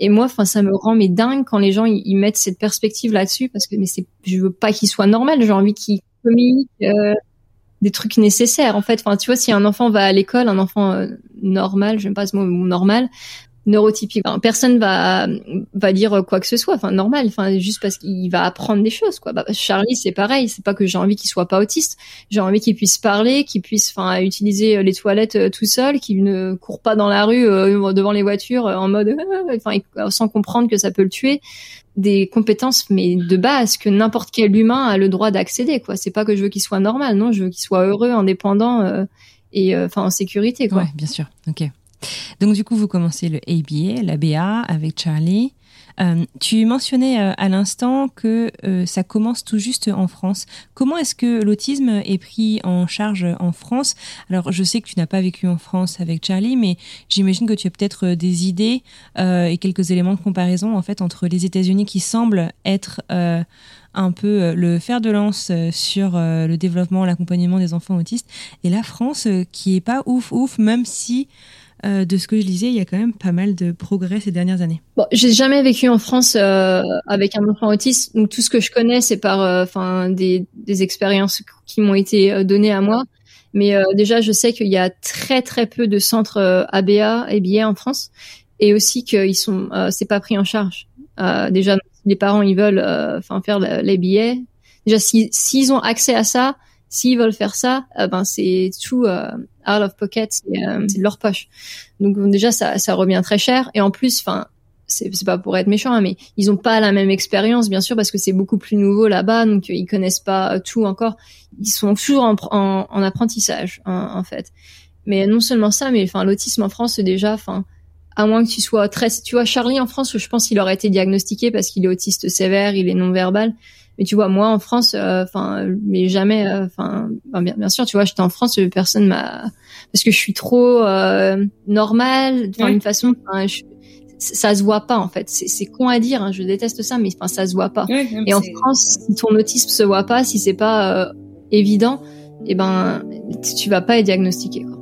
Speaker 5: Et moi, enfin, ça me rend mais dingue quand les gens ils, mettent cette perspective là-dessus parce que mais c'est je veux pas qu'il soit normal, j'ai envie qu'il communique des trucs nécessaires en fait. Enfin, tu vois, si un enfant va à l'école, un enfant euh, normal, j'aime pas ce mot normal, neurotypique, enfin, personne va va dire quoi que ce soit, enfin normal, enfin juste parce qu'il va apprendre des choses quoi. Bah, Charlie, c'est pareil, c'est pas que j'ai envie qu'il soit pas autiste, j'ai envie qu'il puisse parler, qu'il puisse enfin utiliser euh, les toilettes euh, tout seul, qu'il ne court pas dans la rue devant les voitures en mode enfin sans comprendre que ça peut le tuer. Des compétences mais de base que n'importe quel humain a le droit d'accéder quoi. C'est pas que je veux qu'il soit normal. Non je veux qu'il soit heureux indépendant euh, et euh, enfin en sécurité quoi.
Speaker 6: Ouais bien sûr. Ok donc du coup vous commencez le ABA l'ABA avec Charlie euh, tu mentionnais euh, à l'instant que euh, ça commence tout juste en France. Comment est-ce que l'autisme est pris en charge en France? Alors, je sais que tu n'as pas vécu en France avec Charlie, mais j'imagine que tu as peut-être des idées et quelques éléments de comparaison en fait entre les États-Unis qui semblent être un peu le fer de lance sur le développement, l'accompagnement des enfants autistes, et la France qui est pas ouf ouf, même si euh, de ce que je lisais, il y a quand même pas mal de progrès ces dernières années.
Speaker 5: Bon, j'ai jamais vécu en France euh, avec un enfant autiste, donc tout ce que je connais, c'est par, euh, enfin, des, des expériences qui m'ont été données à moi. Mais déjà, je sais qu'il y a très très peu de centres ABA et billets en France, et aussi qu'ils sont, c'est pas pris en charge. déjà, les parents ils veulent, enfin, faire les billets. Déjà, s'ils ont accès à ça, s'ils veulent faire ça, ben c'est tout out of pocket, c'est euh, de leur poche. Donc déjà ça, ça revient très cher et en plus, enfin c'est pas pour être méchant, hein, mais ils ont pas la même expérience, bien sûr, parce que c'est beaucoup plus nouveau là-bas, donc ils connaissent pas tout encore. Ils sont toujours en, en, apprentissage, en, fait. Mais non seulement ça, mais enfin l'autisme en France, déjà, enfin, à moins que tu sois très, tu vois, Charlie en France, je pense qu'il aurait été diagnostiqué parce qu'il est autiste sévère, il est non verbal. Mais tu vois, moi en France, euh, enfin, mais jamais, euh, enfin, bien, bien, sûr, tu vois, j'étais en France, personne m'a, parce que je suis trop euh, normale, enfin, une façon, je, ça se voit pas en fait. C'est con à dire, hein, je déteste ça, mais enfin ça se voit pas. et en France, si ton autisme se voit pas, si c'est pas euh, évident, eh ben tu vas pas être diagnostiqué. Quoi.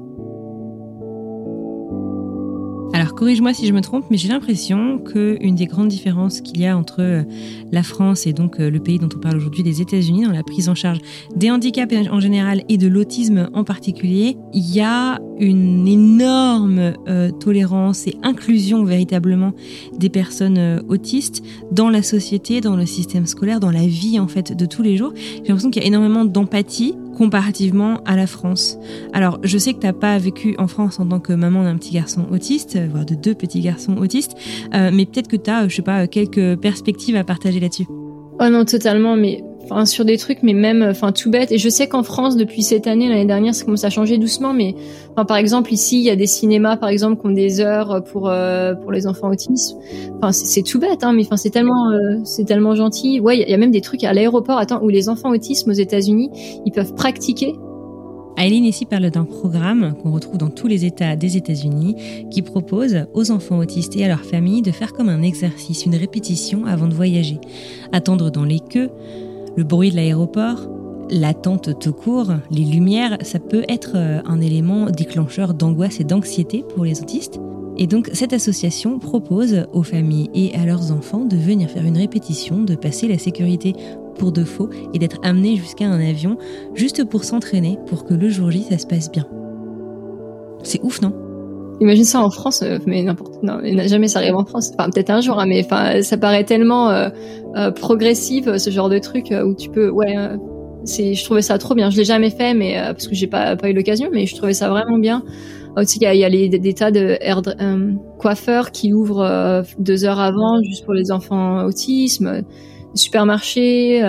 Speaker 6: Alors corrige-moi si je me trompe, mais j'ai l'impression qu'une des grandes différences qu'il y a entre euh, la France et donc euh, le pays dont on parle aujourd'hui, les États-Unis, dans la prise en charge des handicaps en général et de l'autisme en particulier, il y a une énorme euh, tolérance et inclusion véritablement des personnes autistes dans la société, dans le système scolaire, dans la vie en fait de tous les jours. J'ai l'impression qu'il y a énormément d'empathie comparativement à la France. Alors, je sais que tu n'as pas vécu en France en tant que maman d'un petit garçon autiste, voire de deux petits garçons autistes, euh, mais peut-être que tu as, je sais pas, quelques perspectives à partager là-dessus.
Speaker 5: Oh non, totalement, mais sur des trucs mais même enfin tout bête. Et je sais qu'en France depuis cette année l'année dernière ça commence à changer doucement mais enfin par exemple ici il y a des cinémas par exemple qui ont des heures pour euh, pour les enfants autistes. Enfin c'est tout bête hein mais enfin c'est tellement euh, c'est tellement gentil. Ouais il y, a même des trucs à l'aéroport attends où les enfants autistes aux États-Unis ils peuvent pratiquer.
Speaker 6: Aileen ici parle d'un programme qu'on retrouve dans tous les États des États-Unis qui propose aux enfants autistes et à leurs familles de faire comme un exercice, une répétition avant de voyager. Attendre dans les queues, le bruit de l'aéroport, l'attente tout court, les lumières, ça peut être euh, un élément déclencheur d'angoisse et d'anxiété pour les autistes. Et donc cette association propose aux familles et à leurs enfants de venir faire une répétition, de passer la sécurité pour de faux et d'être amenés jusqu'à un avion juste pour s'entraîner pour que le jour J ça se passe bien. C'est ouf, non?
Speaker 5: Imagine ça en France, euh, mais n'importe. Non, mais jamais ça arrive en France. Enfin, peut-être un jour, hein, mais enfin, ça paraît tellement euh, euh progressif ce genre de truc où tu peux, ouais. c'est, je trouvais ça trop bien. Je l'ai jamais fait, mais parce que j'ai pas pas eu l'occasion, mais je trouvais ça vraiment bien. Aussi, il y a, y a des, tas de coiffeurs qui ouvrent deux heures avant, juste pour les enfants autisme, supermarchés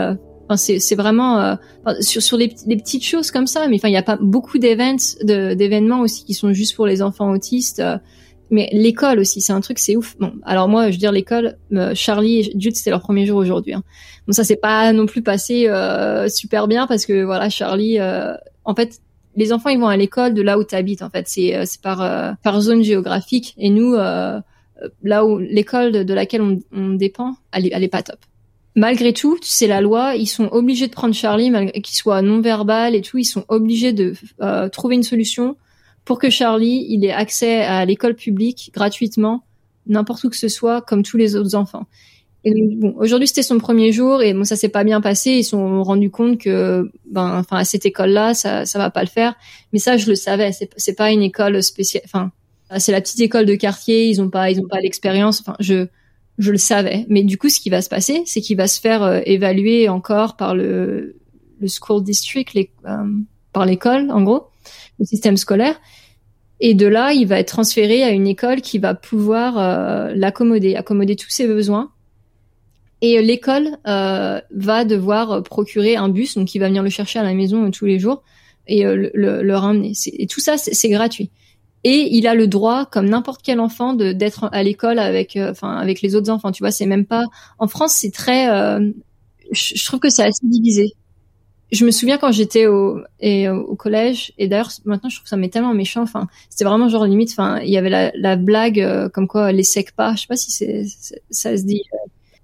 Speaker 5: c'est vraiment euh, sur, sur les, petites choses comme ça, mais enfin il n'y a pas beaucoup d'événements aussi qui sont juste pour les enfants autistes. Euh, mais l'école aussi, c'est un truc, c'est ouf. Bon, alors moi, je veux dire l'école, euh, Charlie et Jude, c'était leur premier jour aujourd'hui. Hein. Bon, ça s'est pas non plus passé super bien parce que voilà, Charlie, en fait, les enfants ils vont à l'école de là où tu habites. En fait, c'est c'est par par zone géographique. Et nous, là où l'école de, laquelle on, on dépend, elle est, elle est pas top malgré tout, c'est la loi, ils sont obligés de prendre Charlie, malgré qu'il soit non verbal et tout, ils sont obligés de euh, trouver une solution pour que Charlie, il ait accès à l'école publique gratuitement, n'importe où que ce soit, comme tous les autres enfants. Et donc, bon, aujourd'hui c'était son premier jour et bon, ça s'est pas bien passé. Ils sont rendus compte que, ben, enfin, à cette école-là, ça, ça va pas le faire. Mais ça, je le savais. C'est, c'est pas une école spéciale. Enfin, c'est la petite école de quartier. Ils ont pas, ils ont pas l'expérience. Enfin, je, je le savais. Mais du coup, ce qui va se passer, c'est qu'il va se faire euh, évaluer encore par le, school district, euh, par l'école, en gros, le système scolaire. Et de là, il va être transféré à une école qui va pouvoir euh, l'accommoder, accommoder tous ses besoins. Et l'école va devoir procurer un bus, donc il va venir le chercher à la maison tous les jours et le, le, le ramener. Et tout ça, c'est gratuit et il a le droit, comme n'importe quel enfant, d'être à l'école avec, euh, enfin, avec les autres enfants. Tu vois, c'est même pas. En France, c'est très. Euh, je, trouve que c'est assez divisé. Je me souviens quand j'étais au et au collège, et d'ailleurs maintenant je trouve ça mais tellement méchant. Enfin, c'était vraiment genre limite. Enfin, il y avait la, la blague euh, comme quoi les pas. Je sais pas si c'est ça se dit.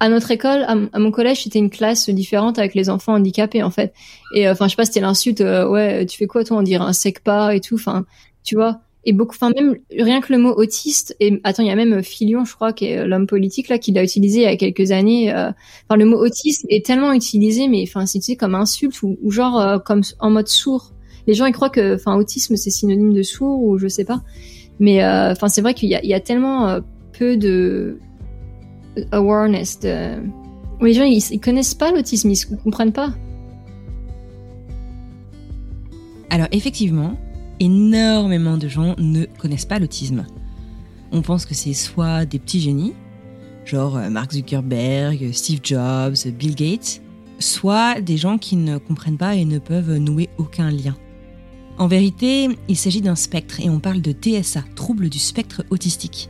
Speaker 5: À notre école, à, mon collège, c'était une classe différente avec les enfants handicapés en fait. Et enfin, je sais pas, c'était l'insulte. ouais, tu fais quoi toi On dirait un pas et tout. Enfin, tu vois et beaucoup, enfin même rien que le mot autiste. Et attends, il y a même Filion, je crois, qui est l'homme politique là, qui l'a utilisé il y a quelques années. Euh, enfin, le mot autiste est tellement utilisé, mais enfin, c'est utilisé comme insulte ou, genre euh, comme en mode sourd. Les gens ils croient que, enfin, autisme c'est synonyme de sourd ou je sais pas. Mais euh, enfin, c'est vrai qu'il y a, tellement peu de awareness. Les gens ils, ils connaissent pas l'autisme, ils comprennent pas.
Speaker 6: Alors effectivement, énormément de gens ne connaissent pas l'autisme. On pense que c'est soit des petits génies, genre Mark Zuckerberg, Steve Jobs, Bill Gates, soit des gens qui ne comprennent pas et ne peuvent nouer aucun lien. En vérité, il s'agit d'un spectre et on parle de TSA, trouble du spectre autistique.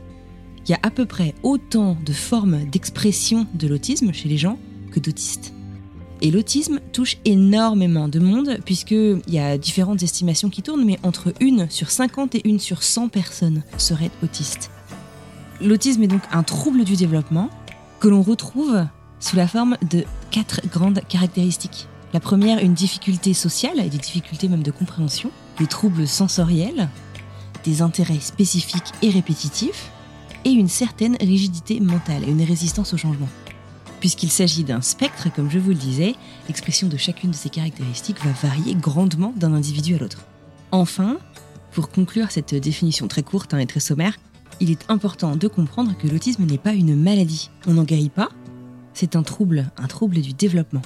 Speaker 6: Il y a à peu près autant de formes d'expression de l'autisme chez les gens que d'autistes. Et l'autisme touche énormément de monde, puisqu'il y a différentes estimations qui tournent, mais entre une sur 50 et une sur 100 personnes seraient autistes. L'autisme est donc un trouble du développement que l'on retrouve sous la forme de quatre grandes caractéristiques. La première, une difficulté sociale et des difficultés même de compréhension, des troubles sensoriels, des intérêts spécifiques et répétitifs, et une certaine rigidité mentale et une résistance au changement. Puisqu'il s'agit d'un spectre, comme je vous le disais, l'expression de chacune de ces caractéristiques va varier grandement d'un individu à l'autre. Enfin, pour conclure cette définition très courte hein, et très sommaire, il est important de comprendre que l'autisme n'est pas une maladie. On n'en guérit pas, c'est un trouble, un trouble du développement.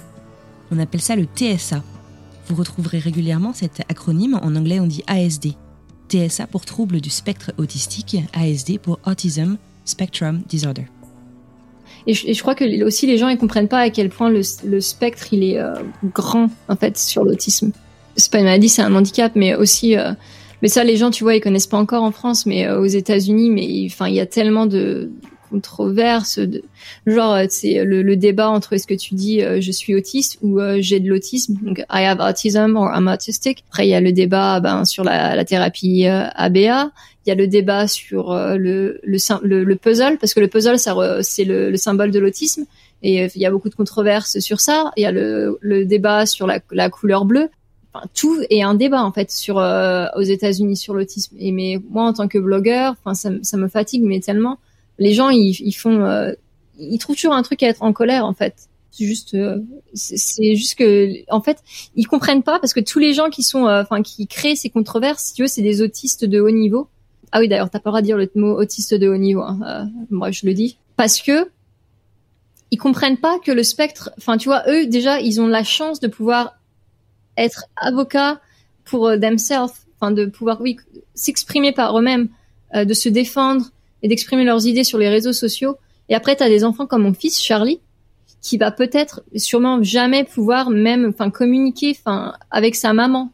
Speaker 6: On appelle ça le TSA. Vous retrouverez régulièrement cet acronyme, en anglais on dit ASD. TSA pour trouble du spectre autistique, ASD pour Autism Spectrum Disorder.
Speaker 5: Et je, crois que aussi les gens ils comprennent pas à quel point le, spectre il est euh, grand en fait sur l'autisme. C'est pas une maladie, c'est un handicap, mais aussi. Euh, mais ça, les gens, tu vois, ils connaissent pas encore en France, mais euh, aux États-Unis, mais enfin, il y a tellement de controverses, de genre c'est le, débat entre est-ce que tu dis je suis autiste ou j'ai de l'autisme, donc I have autism or I'm autistic. Après, il y a le débat ben, sur la, la thérapie ABA. Il y a le débat sur euh, le, le, le, puzzle, parce que le puzzle, c'est le, le, symbole de l'autisme. Et euh, il y a beaucoup de controverses sur ça. Il y a le, le débat sur la, la couleur bleue. Enfin, tout est un débat en fait sur euh, aux États-Unis sur l'autisme. Et mais moi, en tant que blogueur, enfin, ça, ça me fatigue, mais tellement les gens, ils, ils font, ils trouvent toujours un truc à être en colère en fait. C'est juste, c'est juste que, en fait, ils comprennent pas parce que tous les gens qui sont, enfin, qui créent ces controverses, si tu veux, c'est des autistes de haut niveau ah oui, d'ailleurs, t'as pas le droit de dire le mot autiste de haut niveau. Hein. Euh, moi, je le dis parce que ils comprennent pas que le spectre. Enfin, tu vois, eux déjà, ils ont la chance de pouvoir être avocats pour euh, themselves, enfin de pouvoir oui s'exprimer par eux-mêmes, euh, de se défendre et d'exprimer leurs idées sur les réseaux sociaux. Et après, t'as des enfants comme mon fils Charlie qui va peut-être sûrement jamais pouvoir même communiquer avec sa maman.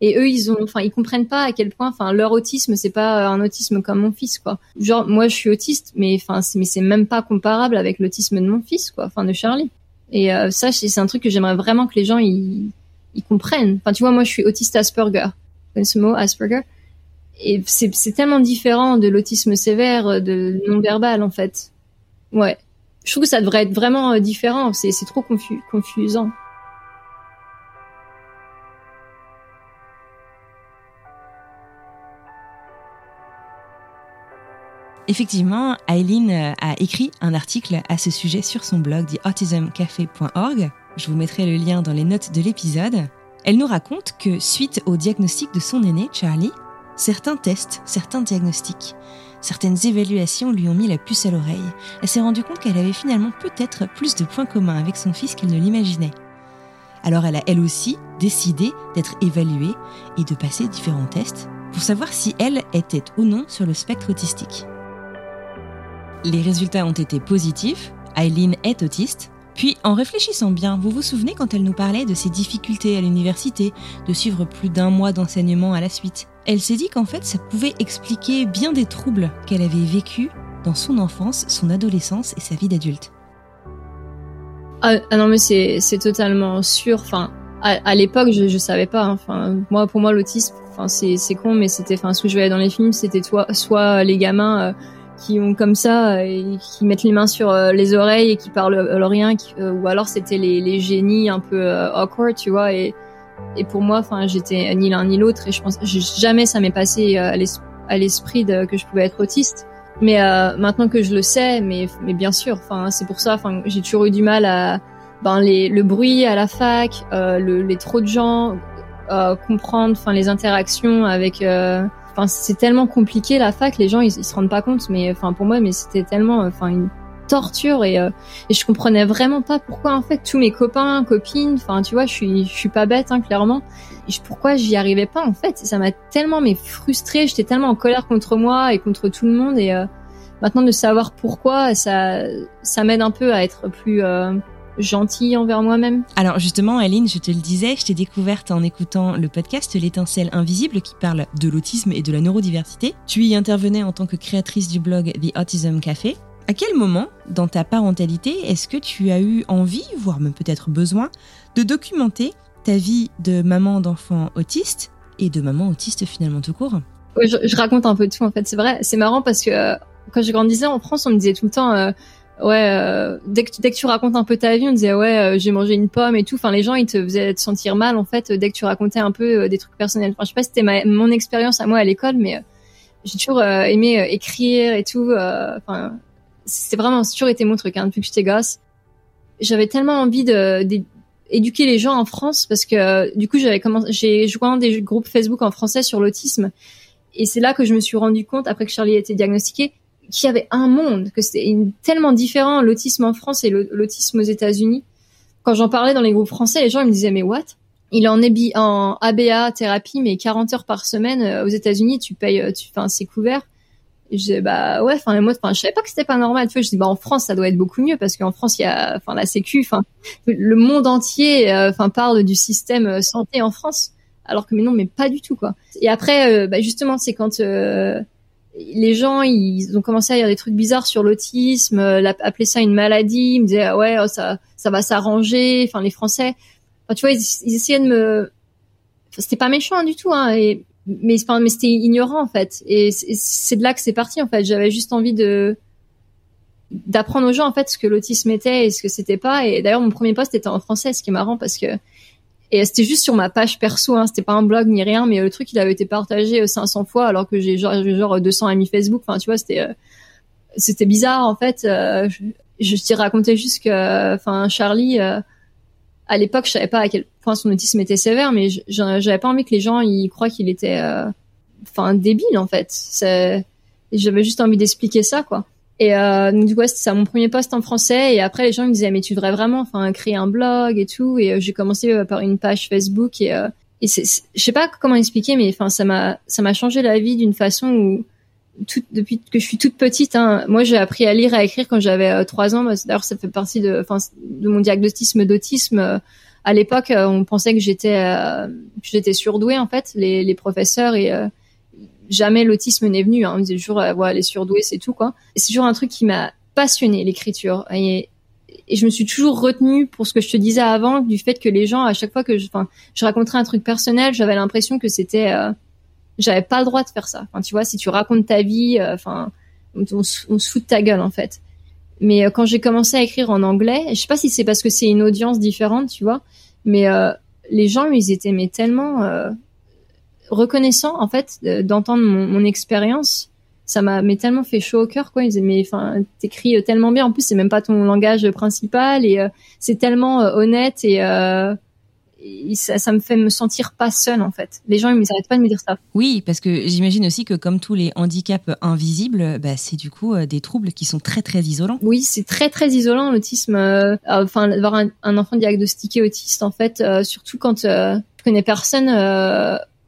Speaker 5: Et eux ils ont enfin ils comprennent pas à quel point enfin leur autisme c'est pas un autisme comme mon fils quoi. Genre moi je suis autiste mais enfin mais c'est même pas comparable avec l'autisme de mon fils quoi enfin de Charlie. Et euh, ça c'est un truc que j'aimerais vraiment que les gens ils, comprennent. Enfin tu vois moi je suis autiste Asperger. Connais ce mot Asperger et c'est tellement différent de l'autisme sévère de non verbal en fait ouais je trouve que ça devrait être vraiment euh, différent c'est trop confusant
Speaker 6: Effectivement, Eileen euh, a écrit un article à ce sujet sur son blog theautismcafé.org. Je vous mettrai le lien dans les notes de l'épisode. Elle nous raconte que suite au diagnostic de son aîné, Charlie, certains tests, certains diagnostics, certaines évaluations lui ont mis la puce à l'oreille. Elle s'est rendue compte qu'elle avait finalement peut-être plus de points communs avec son fils qu'elle ne l'imaginait. Alors elle a elle aussi décidé d'être évaluée et de passer différents tests pour savoir si elle était ou non sur le spectre autistique. Les résultats ont été positifs, Eileen est autiste, puis en réfléchissant bien, vous vous souvenez quand elle nous parlait de ses difficultés à l'université, de suivre plus d'un mois d'enseignement à la suite? Elle s'est dit qu'en fait ça pouvait expliquer bien des troubles qu'elle avait vécus dans son enfance, son adolescence et sa vie d'adulte.
Speaker 5: Ah, ah non mais c'est totalement sûr. Enfin, à, l'époque je, je savais pas. Hein. Enfin, moi pour moi l'autisme, enfin c'est con, mais c'était, enfin ce que je voyais dans les films, c'était soit les gamins. Euh, qui ont comme ça euh, et qui mettent les mains sur euh, les oreilles et qui parlent euh, rien ou alors c'était les, les, génies un peu awkward tu vois et et pour moi enfin j'étais ni l'un ni l'autre et je pense jamais ça m'est passé à l'esprit que je pouvais être autiste. Mais maintenant que je le sais mais mais bien sûr enfin c'est pour ça enfin j'ai toujours eu du mal à ben le bruit à la fac le, les trop de gens comprendre enfin les interactions avec Enfin, c'est tellement compliqué la fac, les gens ils, se rendent pas compte, mais enfin pour moi, mais c'était tellement, enfin une torture et, euh, et je comprenais vraiment pas pourquoi en fait tous mes copains, copines, enfin tu vois, je suis je suis pas bête hein, clairement. Et pourquoi j'y arrivais pas en fait? Ça m'a tellement mais frustrée, j'étais tellement en colère contre moi et contre tout le monde et euh, maintenant de savoir pourquoi, ça, ça m'aide un peu à être plus euh, gentille envers moi-même.
Speaker 6: Alors justement, Aline, je te le disais, je t'ai découverte en écoutant le podcast L'étincelle invisible qui parle de l'autisme et de la neurodiversité. Tu y intervenais en tant que créatrice du blog The Autism Café. À quel moment, dans ta parentalité, est-ce que tu as eu envie, voire même peut-être besoin, de documenter ta vie de maman d'enfant autiste et de maman autiste finalement tout court?
Speaker 5: Je, raconte un peu tout en fait. C'est vrai, c'est marrant parce que euh, quand je grandissais en France, on me disait tout le temps, euh, ouais, euh, dès que dès que tu racontes un peu ta vie, on disait ouais, j'ai mangé une pomme et tout. Enfin, les gens ils te faisaient te sentir mal en fait dès que tu racontais un peu des trucs personnels. Enfin, je sais pas si c'était mon expérience à moi à l'école, mais j'ai toujours aimé écrire et tout. Enfin, c'était vraiment, toujours été mon truc hein, depuis que j'étais gosse. J'avais tellement envie de, éduquer les gens en France parce que du coup j'avais commencé, j'ai joint des groupes Facebook en français sur l'autisme et c'est là que je me suis rendu compte, après que Charlie a été diagnostiqué, qu'il y avait un monde, que c'était tellement différent l'autisme en France et l'autisme aux États-Unis. Quand j'en parlais dans les groupes français, les gens ils me disaient mais what? Il est en, en ABA thérapie, mais 40 heures par semaine euh, aux États-Unis, tu payes, euh, tu, enfin c'est couvert. Je disais bah ouais, enfin moi, enfin je savais pas que c'était pas normal. Tu vois, je dis bah en France ça doit être beaucoup mieux parce qu'en France il y a, enfin la Sécu, enfin le monde entier, euh, enfin parle du système santé en France. Alors que mais non mais pas du tout quoi. Et après euh, bah, justement c'est quand euh, les gens ils ont commencé à dire des trucs bizarres sur l'autisme euh, appeler ça une maladie. Ils me disaient ah ouais oh, ça ça va s'arranger enfin les français. Enfin, tu vois ils, essayaient de me c'était pas méchant du tout hein et mais enfin, mais c'était ignorant en fait et c'est de là que c'est parti en fait j'avais juste envie de d'apprendre aux gens en fait ce que l'autisme était et ce que c'était pas et d'ailleurs mon premier poste était en français ce qui est marrant parce que et c'était juste sur ma page perso, hein, c'était pas un blog ni rien, mais le truc il avait été partagé 500 euh, fois alors que j'ai genre, genre 200 amis Facebook. Enfin, tu vois, c'était euh, c'était bizarre en fait. Euh, je, je t'ai raconté juste que, enfin, Charlie, à l'époque, je savais pas à quel point son autisme était sévère, mais j'avais pas envie que les gens ils croient qu'il était, enfin, débile en fait. J'avais juste envie d'expliquer ça, quoi. Et euh, du coup, c'était mon premier poste en français. Et après, les gens me disaient mais tu devrais vraiment, enfin, créer un blog et tout. Et euh, j'ai commencé euh, par une page Facebook et euh, et je sais pas comment expliquer, mais enfin, ça m'a ça m'a changé la vie d'une façon où tout, depuis que je suis toute petite, hein, moi j'ai appris à lire et à écrire quand j'avais trois ans. D'ailleurs, ça fait partie de, de mon diagnostic d'autisme. À l'époque, on pensait que j'étais j'étais surdouée en fait, les, les professeurs et jamais l'autisme n'est venu. Hein. On disait toujours, euh, ouais, les surdoués, c'est tout, quoi. c'est toujours un truc qui m'a passionné, l'écriture. Et, je me suis toujours retenue pour ce que je te disais avant, du fait que les gens, à chaque fois que je, je raconterais un truc personnel, j'avais l'impression que c'était, euh, j'avais pas le droit de faire ça. Enfin, tu vois, si tu racontes ta vie, euh, enfin, on, se fout de ta gueule, en fait. Mais quand j'ai commencé à écrire en anglais, je sais pas si c'est parce que c'est une audience différente, tu vois, mais les gens, ils étaient mais tellement reconnaissant en fait d'entendre mon, mon expérience. Ça m'a tellement fait chaud au cœur quoi. Ils disaient mais enfin t'écris euh, tellement bien. En plus c'est même pas ton langage principal et euh, c'est tellement euh, honnête et, ça, ça, me fait me sentir pas seule en fait. Les gens ils ne s'arrêtent pas de me dire ça.
Speaker 6: Oui parce que j'imagine aussi que comme tous les handicaps invisibles, bah, c'est du coup des troubles qui sont très très isolants.
Speaker 5: Oui c'est très très isolant l'autisme. enfin d'avoir un, un, enfant diagnostiqué autiste en fait, surtout quand tu connais personne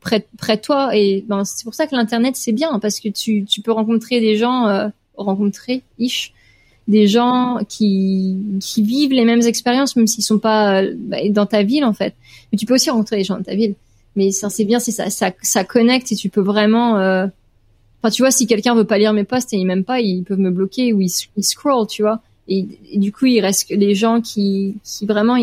Speaker 5: près, près de toi. Et ben, c'est pour ça que l'internet c'est bien parce que tu, tu peux rencontrer des gens, euh, rencontrer ish, des gens qui, qui vivent les mêmes expériences même s'ils sont pas bah, dans ta ville en fait. Mais tu peux aussi rencontrer des gens dans ta ville. Mais ça c'est bien, c'est ça, ça, ça connecte et tu peux vraiment. Euh... Enfin, tu vois, si quelqu'un veut pas lire mes posts et il m'aime pas, ils peuvent me bloquer ou ils, ils scroll, tu vois. Et, du coup, il reste les gens qui, qui vraiment,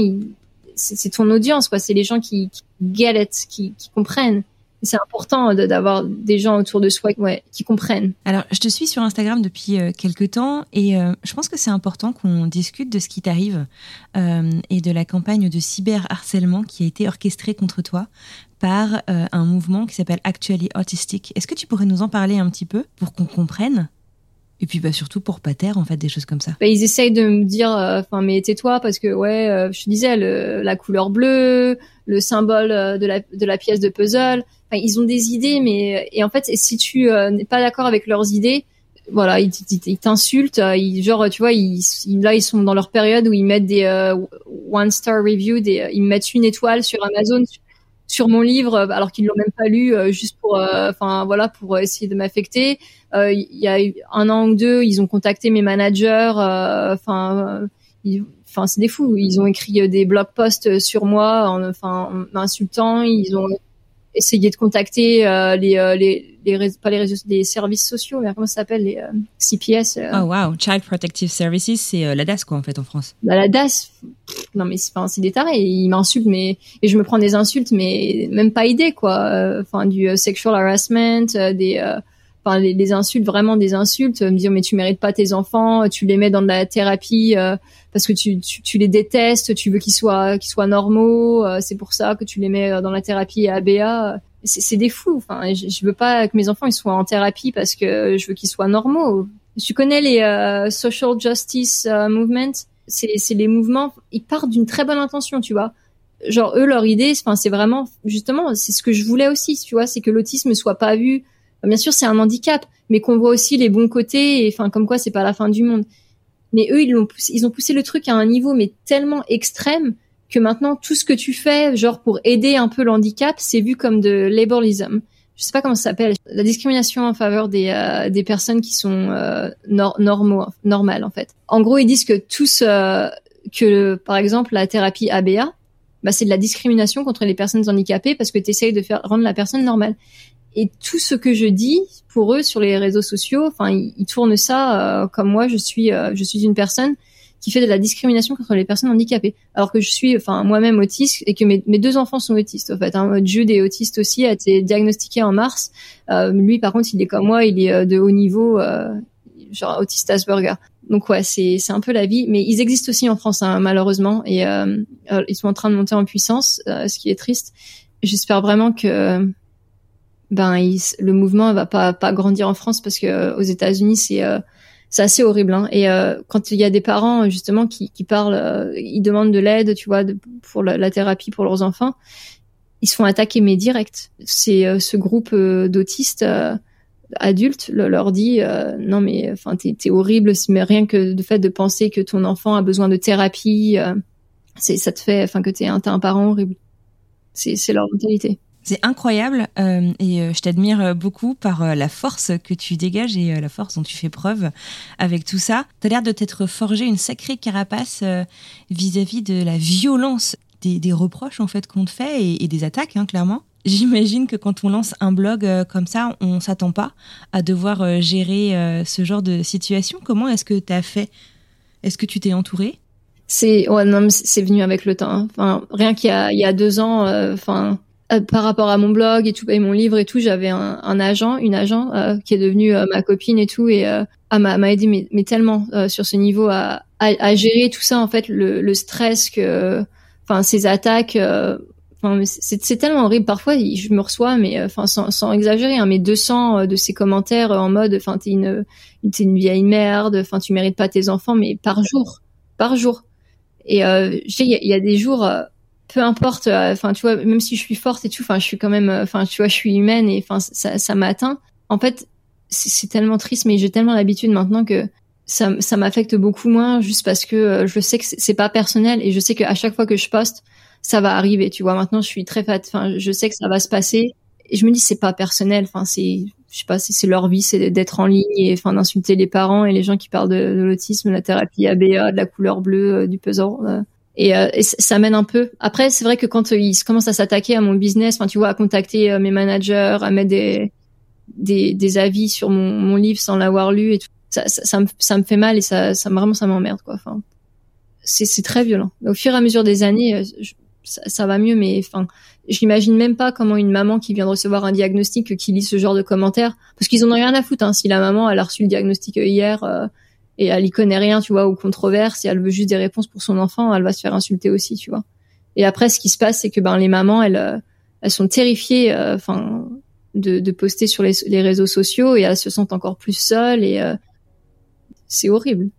Speaker 5: c'est ton audience, quoi. C'est les gens qui, qui get it, qui, qui comprennent c'est important d'avoir des gens autour de soi ouais, qui comprennent.
Speaker 6: Alors, je te suis sur Instagram depuis euh, quelques temps et euh, je pense que c'est important qu'on discute de ce qui t'arrive euh, et de la campagne de cyberharcèlement qui a été orchestrée contre toi par un mouvement qui s'appelle Actually Autistic. Est-ce que tu pourrais nous en parler un petit peu pour qu'on comprenne et puis bah surtout pour pas taire en fait des choses comme ça?
Speaker 5: Bah, ils essayent de me dire, enfin mais tais-toi parce que ouais, je te disais le, la couleur bleue, le symbole de la de la pièce de puzzle ils ont des idées, mais et en fait, si tu euh, n'es pas d'accord avec leurs idées, voilà, ils, t'insultent. Euh, ils, genre, tu vois, ils, là, ils sont dans leur période où ils mettent des euh, one star review, ils mettent une étoile sur Amazon sur mon livre alors qu'ils l'ont même pas lu juste pour enfin voilà pour essayer de m'affecter il y a un an ou deux ils ont contacté mes managers enfin enfin c'est des fous ils ont écrit des blog posts sur moi en enfin en m'insultant ils ont essayé de contacter les, les les pas les réseaux, services sociaux, mais comment ça s'appelle les euh, CPS.
Speaker 6: Euh. Oh wow, Child Protective Services, c'est euh, la DAS quoi en fait en France.
Speaker 5: Bah, la DAS, non mais c'est c'est des tarés, ils m'insultent mais et je me prends des insultes mais même pas idée quoi, enfin du sexual harassment, des enfin les, insultes vraiment des insultes, me dire mais tu mérites pas tes enfants, tu les mets dans de la thérapie parce que tu, tu, tu, les détestes, tu veux qu'ils soient qu'ils soient normaux, c'est pour ça que tu les mets dans la thérapie ABA c'est des fous. Enfin, je, je, veux pas que mes enfants ils soient en thérapie parce que je veux qu'ils soient normaux. Tu connais les euh, social justice euh, movement? C'est les mouvements. Ils partent d'une très bonne intention, tu vois. Genre eux leur idée, enfin c'est vraiment justement c'est ce que je voulais aussi, tu vois, c'est que l'autisme soit pas vu. Bien sûr c'est un handicap, mais qu'on voit aussi les bons côtés. Et enfin comme quoi c'est pas la fin du monde. Mais eux ils ont poussé, ils ont poussé le truc à un niveau mais tellement extrême que maintenant tout ce que tu fais, genre pour aider un peu l'handicap, c'est vu comme de labelism. Je sais pas comment ça s'appelle, la discrimination en faveur des euh, des personnes qui sont euh, normaux, normales en fait. En gros, ils disent que tous euh, que par exemple la thérapie ABA, bah c'est de la discrimination contre les personnes handicapées parce que tu essayes de faire rendre la personne normale. Et tout ce que je dis pour eux sur les réseaux sociaux, enfin ils, tournent ça comme moi je suis je suis une personne qui fait de la discrimination contre les personnes handicapées. Alors que je suis, enfin, moi-même autiste et que mes, deux enfants sont autistes. En fait, hein. Jude est autiste aussi, a été diagnostiqué en mars. Euh, lui, par contre, il est comme moi, il est euh, de haut niveau, euh, genre autiste Asperger. Donc ouais, c'est c'est un peu la vie, mais ils existent aussi en France hein, malheureusement et euh, euh, ils sont en train de monter en puissance, ce qui est triste. J'espère vraiment que ben le mouvement va pas pas grandir en France parce que aux États-Unis c'est c'est assez horrible. Hein. Et euh, quand il y a des parents justement qui, qui parlent, euh, ils demandent de l'aide, tu vois, de, pour la, thérapie pour leurs enfants, ils se font attaquer mais direct. C'est euh, ce groupe d'autistes adultes leur dit non mais enfin t'es es horrible, mais rien que le fait de penser que ton enfant a besoin de thérapie, c'est ça te fait, enfin que t'es un, un parent horrible. C'est c'est leur mentalité.
Speaker 6: C'est incroyable euh, et euh, je t'admire euh, beaucoup par la force que tu dégages et la force dont tu fais preuve avec tout ça. Tu as l'air de t'être forgé une sacrée carapace vis-à-vis de la violence des, reproches en fait qu'on te fait et, des attaques, hein, clairement. J'imagine que quand on lance un blog comme ça, on s'attend pas à devoir gérer ce genre de situation. Comment est-ce que tu as fait? Est-ce que tu t'es entouré?
Speaker 5: C'est ouais, non, c'est venu avec le temps. Hein. Enfin, rien qu'il y, y a, deux ans, euh, par rapport à mon blog et tout et mon livre et tout, j'avais un, un, agent, une agent euh, qui est devenue euh, ma copine et tout et m'a aidé mais, mais tellement sur ce niveau à, à, à, gérer tout ça en fait le, le stress que enfin ces attaques enfin c'est tellement horrible. Parfois je me reçois mais enfin sans, sans exagérer hein, mais 200 de ces commentaires en mode enfin t'es une t'es une vieille merde enfin tu mérites pas tes enfants mais par jour par jour. Et euh, il y, y, a des jours peu importe euh, enfin tu vois même si je suis forte et tout enfin je suis quand même euh, enfin tu vois je suis humaine et enfin ça ça m'atteint en fait c'est tellement triste mais j'ai tellement l'habitude maintenant que ça ça m'affecte beaucoup moins juste parce que euh, je sais que c'est pas personnel et je sais qu'à chaque fois que je poste ça va arriver tu vois. Maintenant je suis très fat enfin je sais que ça va se passer et je me dis c'est pas personnel enfin c'est je sais pas si c'est leur vie c'est d'être en ligne et enfin d'insulter les parents et les gens qui parlent de l'autisme la thérapie ABA de la couleur bleue du pesant et, euh, ça mène un peu. Après, c'est vrai que quand ils commencent à s'attaquer à mon business, enfin, tu vois, à contacter euh, mes managers, à mettre des, des, des avis sur mon, mon, livre sans l'avoir lu et tout, ça, ça, ça, me, ça me fait mal et ça, ça vraiment, ça m'emmerde, quoi. Enfin, c'est très violent. Au fur et à mesure des années, euh, ça, ça, va mieux, mais enfin, j'imagine même pas comment une maman qui vient de recevoir un diagnostic qui lit ce genre de commentaires, parce qu'ils en ont rien à foutre. Hein, si la maman elle a reçu le diagnostic hier, et elle y connaît rien, tu vois, aux controverses, et elle veut juste des réponses pour son enfant, elle va se faire insulter aussi, tu vois. Et après, ce qui se passe, c'est que ben les mamans, elles, euh, elles sont terrifiées, euh, enfin, de, de, poster sur les, les, réseaux sociaux et elles se sentent encore plus seules et euh, c'est horrible.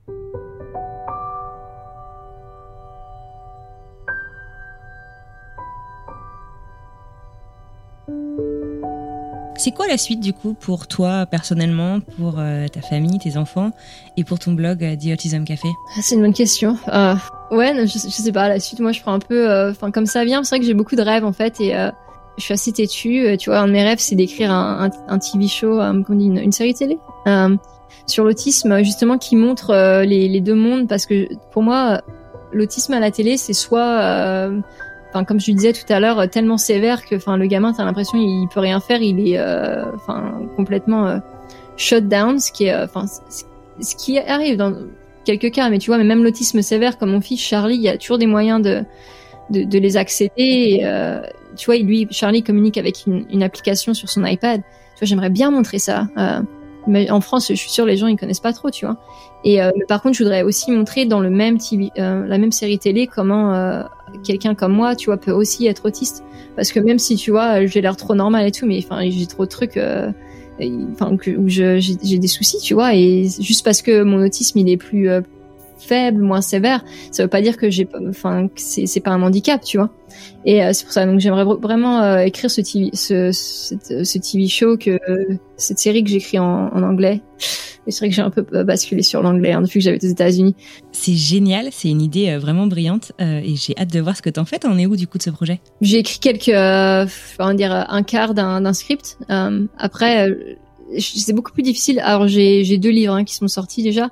Speaker 6: C'est quoi la suite du coup pour toi personnellement, pour euh, ta famille, tes enfants et pour ton blog euh, The Autism Café?
Speaker 5: Ah, C'est une bonne question. Euh, ouais, je, sais pas, la suite moi je prends un peu, enfin comme ça vient. C'est vrai que j'ai beaucoup de rêves en fait et je suis assez têtue. Tu vois, un de mes rêves, c'est d'écrire un, un, TV show, um, une, une, série télé sur l'autisme, justement, qui montre les, deux mondes, parce que pour moi, l'autisme à la télé, c'est soit enfin comme je disais tout à l'heure, tellement sévère que, enfin le gamin, t'as l'impression il peut rien faire, il est, enfin complètement shut down, ce qui est, enfin ce qui arrive dans quelques cas, mais tu vois, mais même l'autisme sévère, comme mon fils Charlie, il y a toujours des moyens de, de, de les accéder. Euh, tu vois, lui, Charlie communique avec une, une, application sur son iPad. Tu vois, j'aimerais bien montrer ça. Euh, mais en France, je suis sûre les gens ils connaissent pas trop, tu vois. Et euh, par contre, je voudrais aussi montrer dans le même euh, la même série télé comment euh, quelqu'un comme moi, tu vois, peut aussi être autiste. Parce que même si tu vois, j'ai l'air trop normal et tout, mais enfin, j'ai trop de trucs enfin où j'ai des soucis, tu vois, et juste parce que mon autisme il est plus euh, faible, moins sévère, ça veut pas dire que j'ai, enfin, c'est c'est pas un handicap, tu vois. Et euh, c'est pour ça donc j'aimerais vraiment euh, écrire ce TV, ce, ce, TV show que cette série que j'écris en, en anglais. Mais c'est vrai que j'ai un peu basculé sur l'anglais hein, depuis que j'avais aux États-Unis.
Speaker 6: C'est génial, c'est une idée vraiment brillante et j'ai hâte de voir ce que t'en fais. T'en es où du coup de ce projet?
Speaker 5: J'ai écrit quelques, on va dire un quart d'un script. après, c'est beaucoup plus difficile. Alors j'ai deux livres hein, qui sont sortis déjà.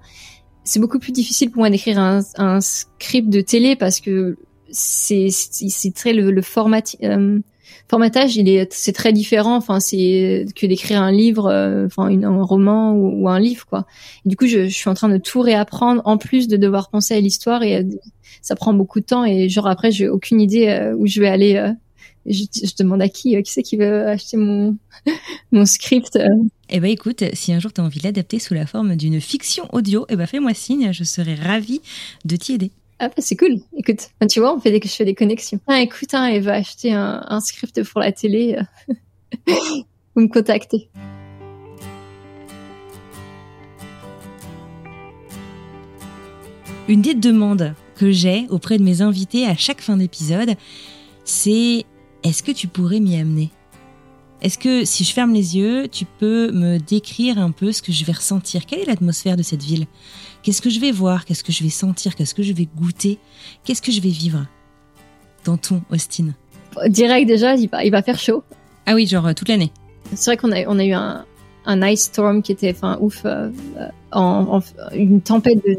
Speaker 5: C'est beaucoup plus difficile pour moi d'écrire un, un, script de télé parce que c'est c'est très le, le format euh, formatage il est c'est très différent. Enfin c'est que d'écrire un livre euh, enfin un roman ou, un livre quoi. Du coup je, je, suis en train de tout réapprendre en plus de devoir penser à l'histoire et euh, ça prend beaucoup de temps et genre après j'ai aucune idée où je vais aller je, je, demande à qui qui c'est qui veut acheter mon mon script
Speaker 6: eh ben écoute, si un jour tu as envie de l'adapter sous la forme d'une fiction audio, eh ben fais-moi signe, je serais ravie de t'y aider.
Speaker 5: Ah bah c'est cool. Écoute, tu vois, on fait des, je fais des connexions. Ah écoute, hein, elle va acheter un, script pour la télé. Vous me contactez.
Speaker 6: Une des demandes que j'ai auprès de mes invités à chaque fin d'épisode, c'est est-ce que tu pourrais m'y amener? Est-ce que si je ferme les yeux, tu peux me décrire un peu ce que je vais ressentir? Quelle est l'atmosphère de cette ville? Qu'est-ce que je vais voir? Qu'est-ce que je vais sentir? Qu'est-ce que je vais goûter? Qu'est-ce que je vais vivre dans ton Austin?
Speaker 5: Direct déjà, il va, il va faire chaud.
Speaker 6: Ah oui, genre euh, toute l'année.
Speaker 5: C'est vrai qu'on a, on a eu un, un ice storm qui était, enfin, ouf, euh, en, une tempête de,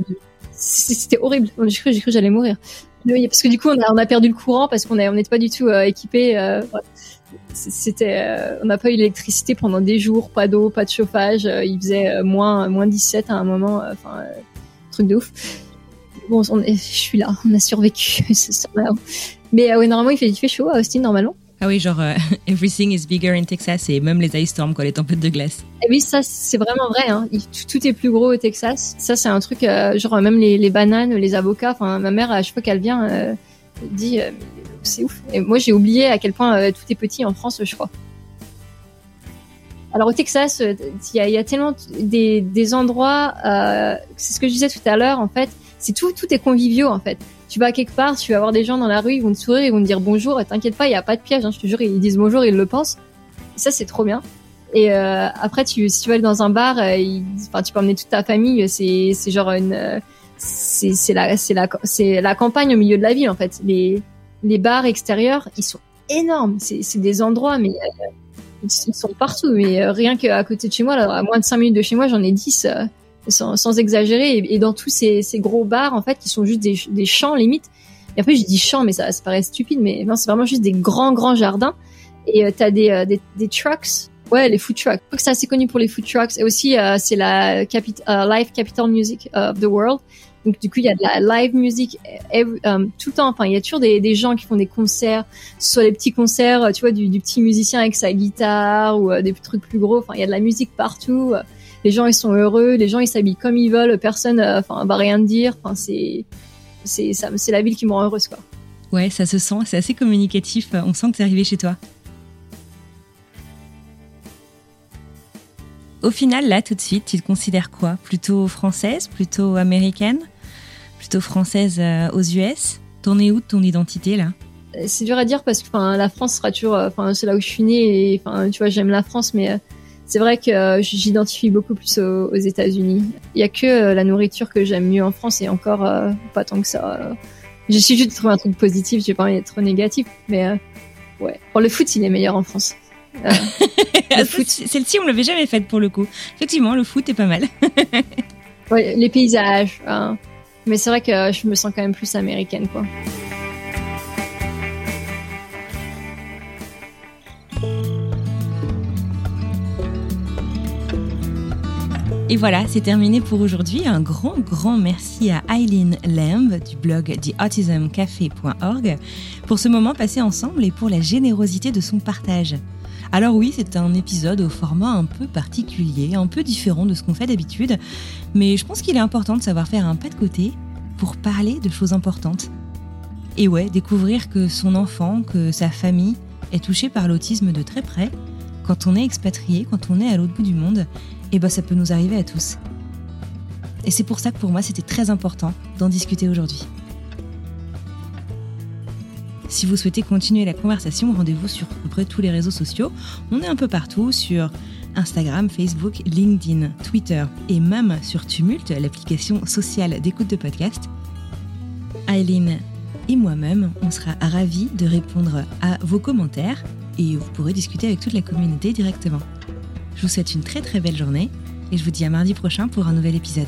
Speaker 5: c'était horrible. J'ai cru, j'ai cru que j'allais mourir. parce que du coup, on a, on a perdu le courant parce qu'on n'était pas du tout euh, équipé c'était euh, on n'a pas eu l'électricité pendant des jours pas d'eau pas de chauffage euh, il faisait euh, moins moins 17 à un moment enfin truc de ouf bon on je suis là on a survécu mais ouais normalement il fait, il fait chaud à Austin normalement
Speaker 6: ah oui, genre everything is bigger in Texas et même les ice storms, quoi, les tempêtes de glace.
Speaker 5: Et oui, ça c'est vraiment vrai. Hein. Tout, est plus gros au Texas. Ça c'est un truc, genre même les, les, bananes, les avocats. Enfin, ma mère à chaque fois qu'elle vient, dit c'est ouf. Et moi, j'ai oublié à quel point euh, tout est petit en France, je crois. Alors au Texas, euh, il y, a, tellement des, endroits. Euh, c'est ce que je disais tout à l'heure. En fait, c'est tout, tout est conviviaux en fait. Tu vas quelque part, tu vas voir des gens dans la rue, ils vont te sourire, ils vont te dire bonjour. Et t'inquiète pas, il y a pas de piège. Hein, je te jure, ils disent bonjour, ils le pensent. ça, c'est trop bien. Et après, si tu vas aller dans un bar, enfin, tu peux emmener toute ta famille. C'est genre une, c'est, la, c'est la, c'est la campagne au milieu de la ville en fait. Les, les bars extérieurs, ils sont énormes. C'est des endroits, mais euh, ils sont partout. Mais euh, rien qu'à côté de chez moi, à moins de 5 minutes de chez moi, j'en ai 10, euh, sans, exagérer. Et, dans tous ces, ces, gros bars, en fait, qui sont juste des, des champs limite. Et après, je dis champs, mais ça, ça paraît stupide, mais non, c'est vraiment juste des grands, grands jardins. Et tu t'as des, des, des, trucks. Ouais, les food trucks. Je crois que c'est assez connu pour les food trucks. Et aussi, c'est la Life Capital Music of the World. Donc du coup, il y a de la live music um, tout le temps. Enfin, il y a toujours des, des, gens qui font des concerts, soit des petits concerts, tu vois, du, du petit musicien avec sa guitare ou euh, des trucs plus gros. Enfin, il y a de la musique partout. Les gens, ils sont heureux. Les gens, ils s'habillent comme ils veulent. Personne, euh, va rien dire. Enfin, c'est c'est c'est la ville qui me rend heureuse, quoi.
Speaker 6: Ouais, ça se sent. C'est assez communicatif. On sent que c'est arrivé chez toi. Au final, là, tout de suite, tu te considères quoi? Plutôt française? Plutôt américaine? Plutôt française euh, aux US T'en es où de ton identité, là?
Speaker 5: Euh, C'est dur à dire parce que la France sera toujours... Euh, c'est là où je suis née et tu vois, j'aime la France, mais c'est vrai que j'identifie beaucoup plus aux, États-Unis. Il y a que la nourriture que j'aime mieux en France et encore pas tant que ça. J'essaie juste de trouver un truc positif, j'ai pas envie d'être négatif, mais ouais. Pour le foot, il est meilleur en France.
Speaker 6: Euh, Celle-ci, on l'avait jamais faite pour le coup. Effectivement, le foot est pas mal.
Speaker 5: ouais, les paysages. Hein. Mais c'est vrai que je me sens quand même plus américaine, quoi.
Speaker 6: Et voilà, c'est terminé pour aujourd'hui. Un grand, grand merci à Eileen Lamb du blog theautismcafé.org pour ce moment passé ensemble et pour la générosité de son partage. Alors oui, c'est un épisode au format un peu particulier, un peu différent de ce qu'on fait d'habitude, mais je pense qu'il est important de savoir faire un pas de côté pour parler de choses importantes. Et ouais, découvrir que son enfant, que sa famille est touchée par l'autisme de très près, quand on est expatrié, quand on est à l'autre bout du monde, eh ben ça peut nous arriver à tous. Et c'est pour ça que pour moi c'était très important d'en discuter aujourd'hui. Si vous souhaitez continuer la conversation, rendez-vous sur à peu près tous les réseaux sociaux. On est un peu partout sur Instagram, Facebook, LinkedIn, Twitter et même sur Tumult, l'application sociale d'écoute de podcast. Aileen et moi-même, on sera ravis de répondre à vos commentaires et vous pourrez discuter avec toute la communauté directement. Je vous souhaite une très très belle journée et je vous dis à mardi prochain pour un nouvel épisode.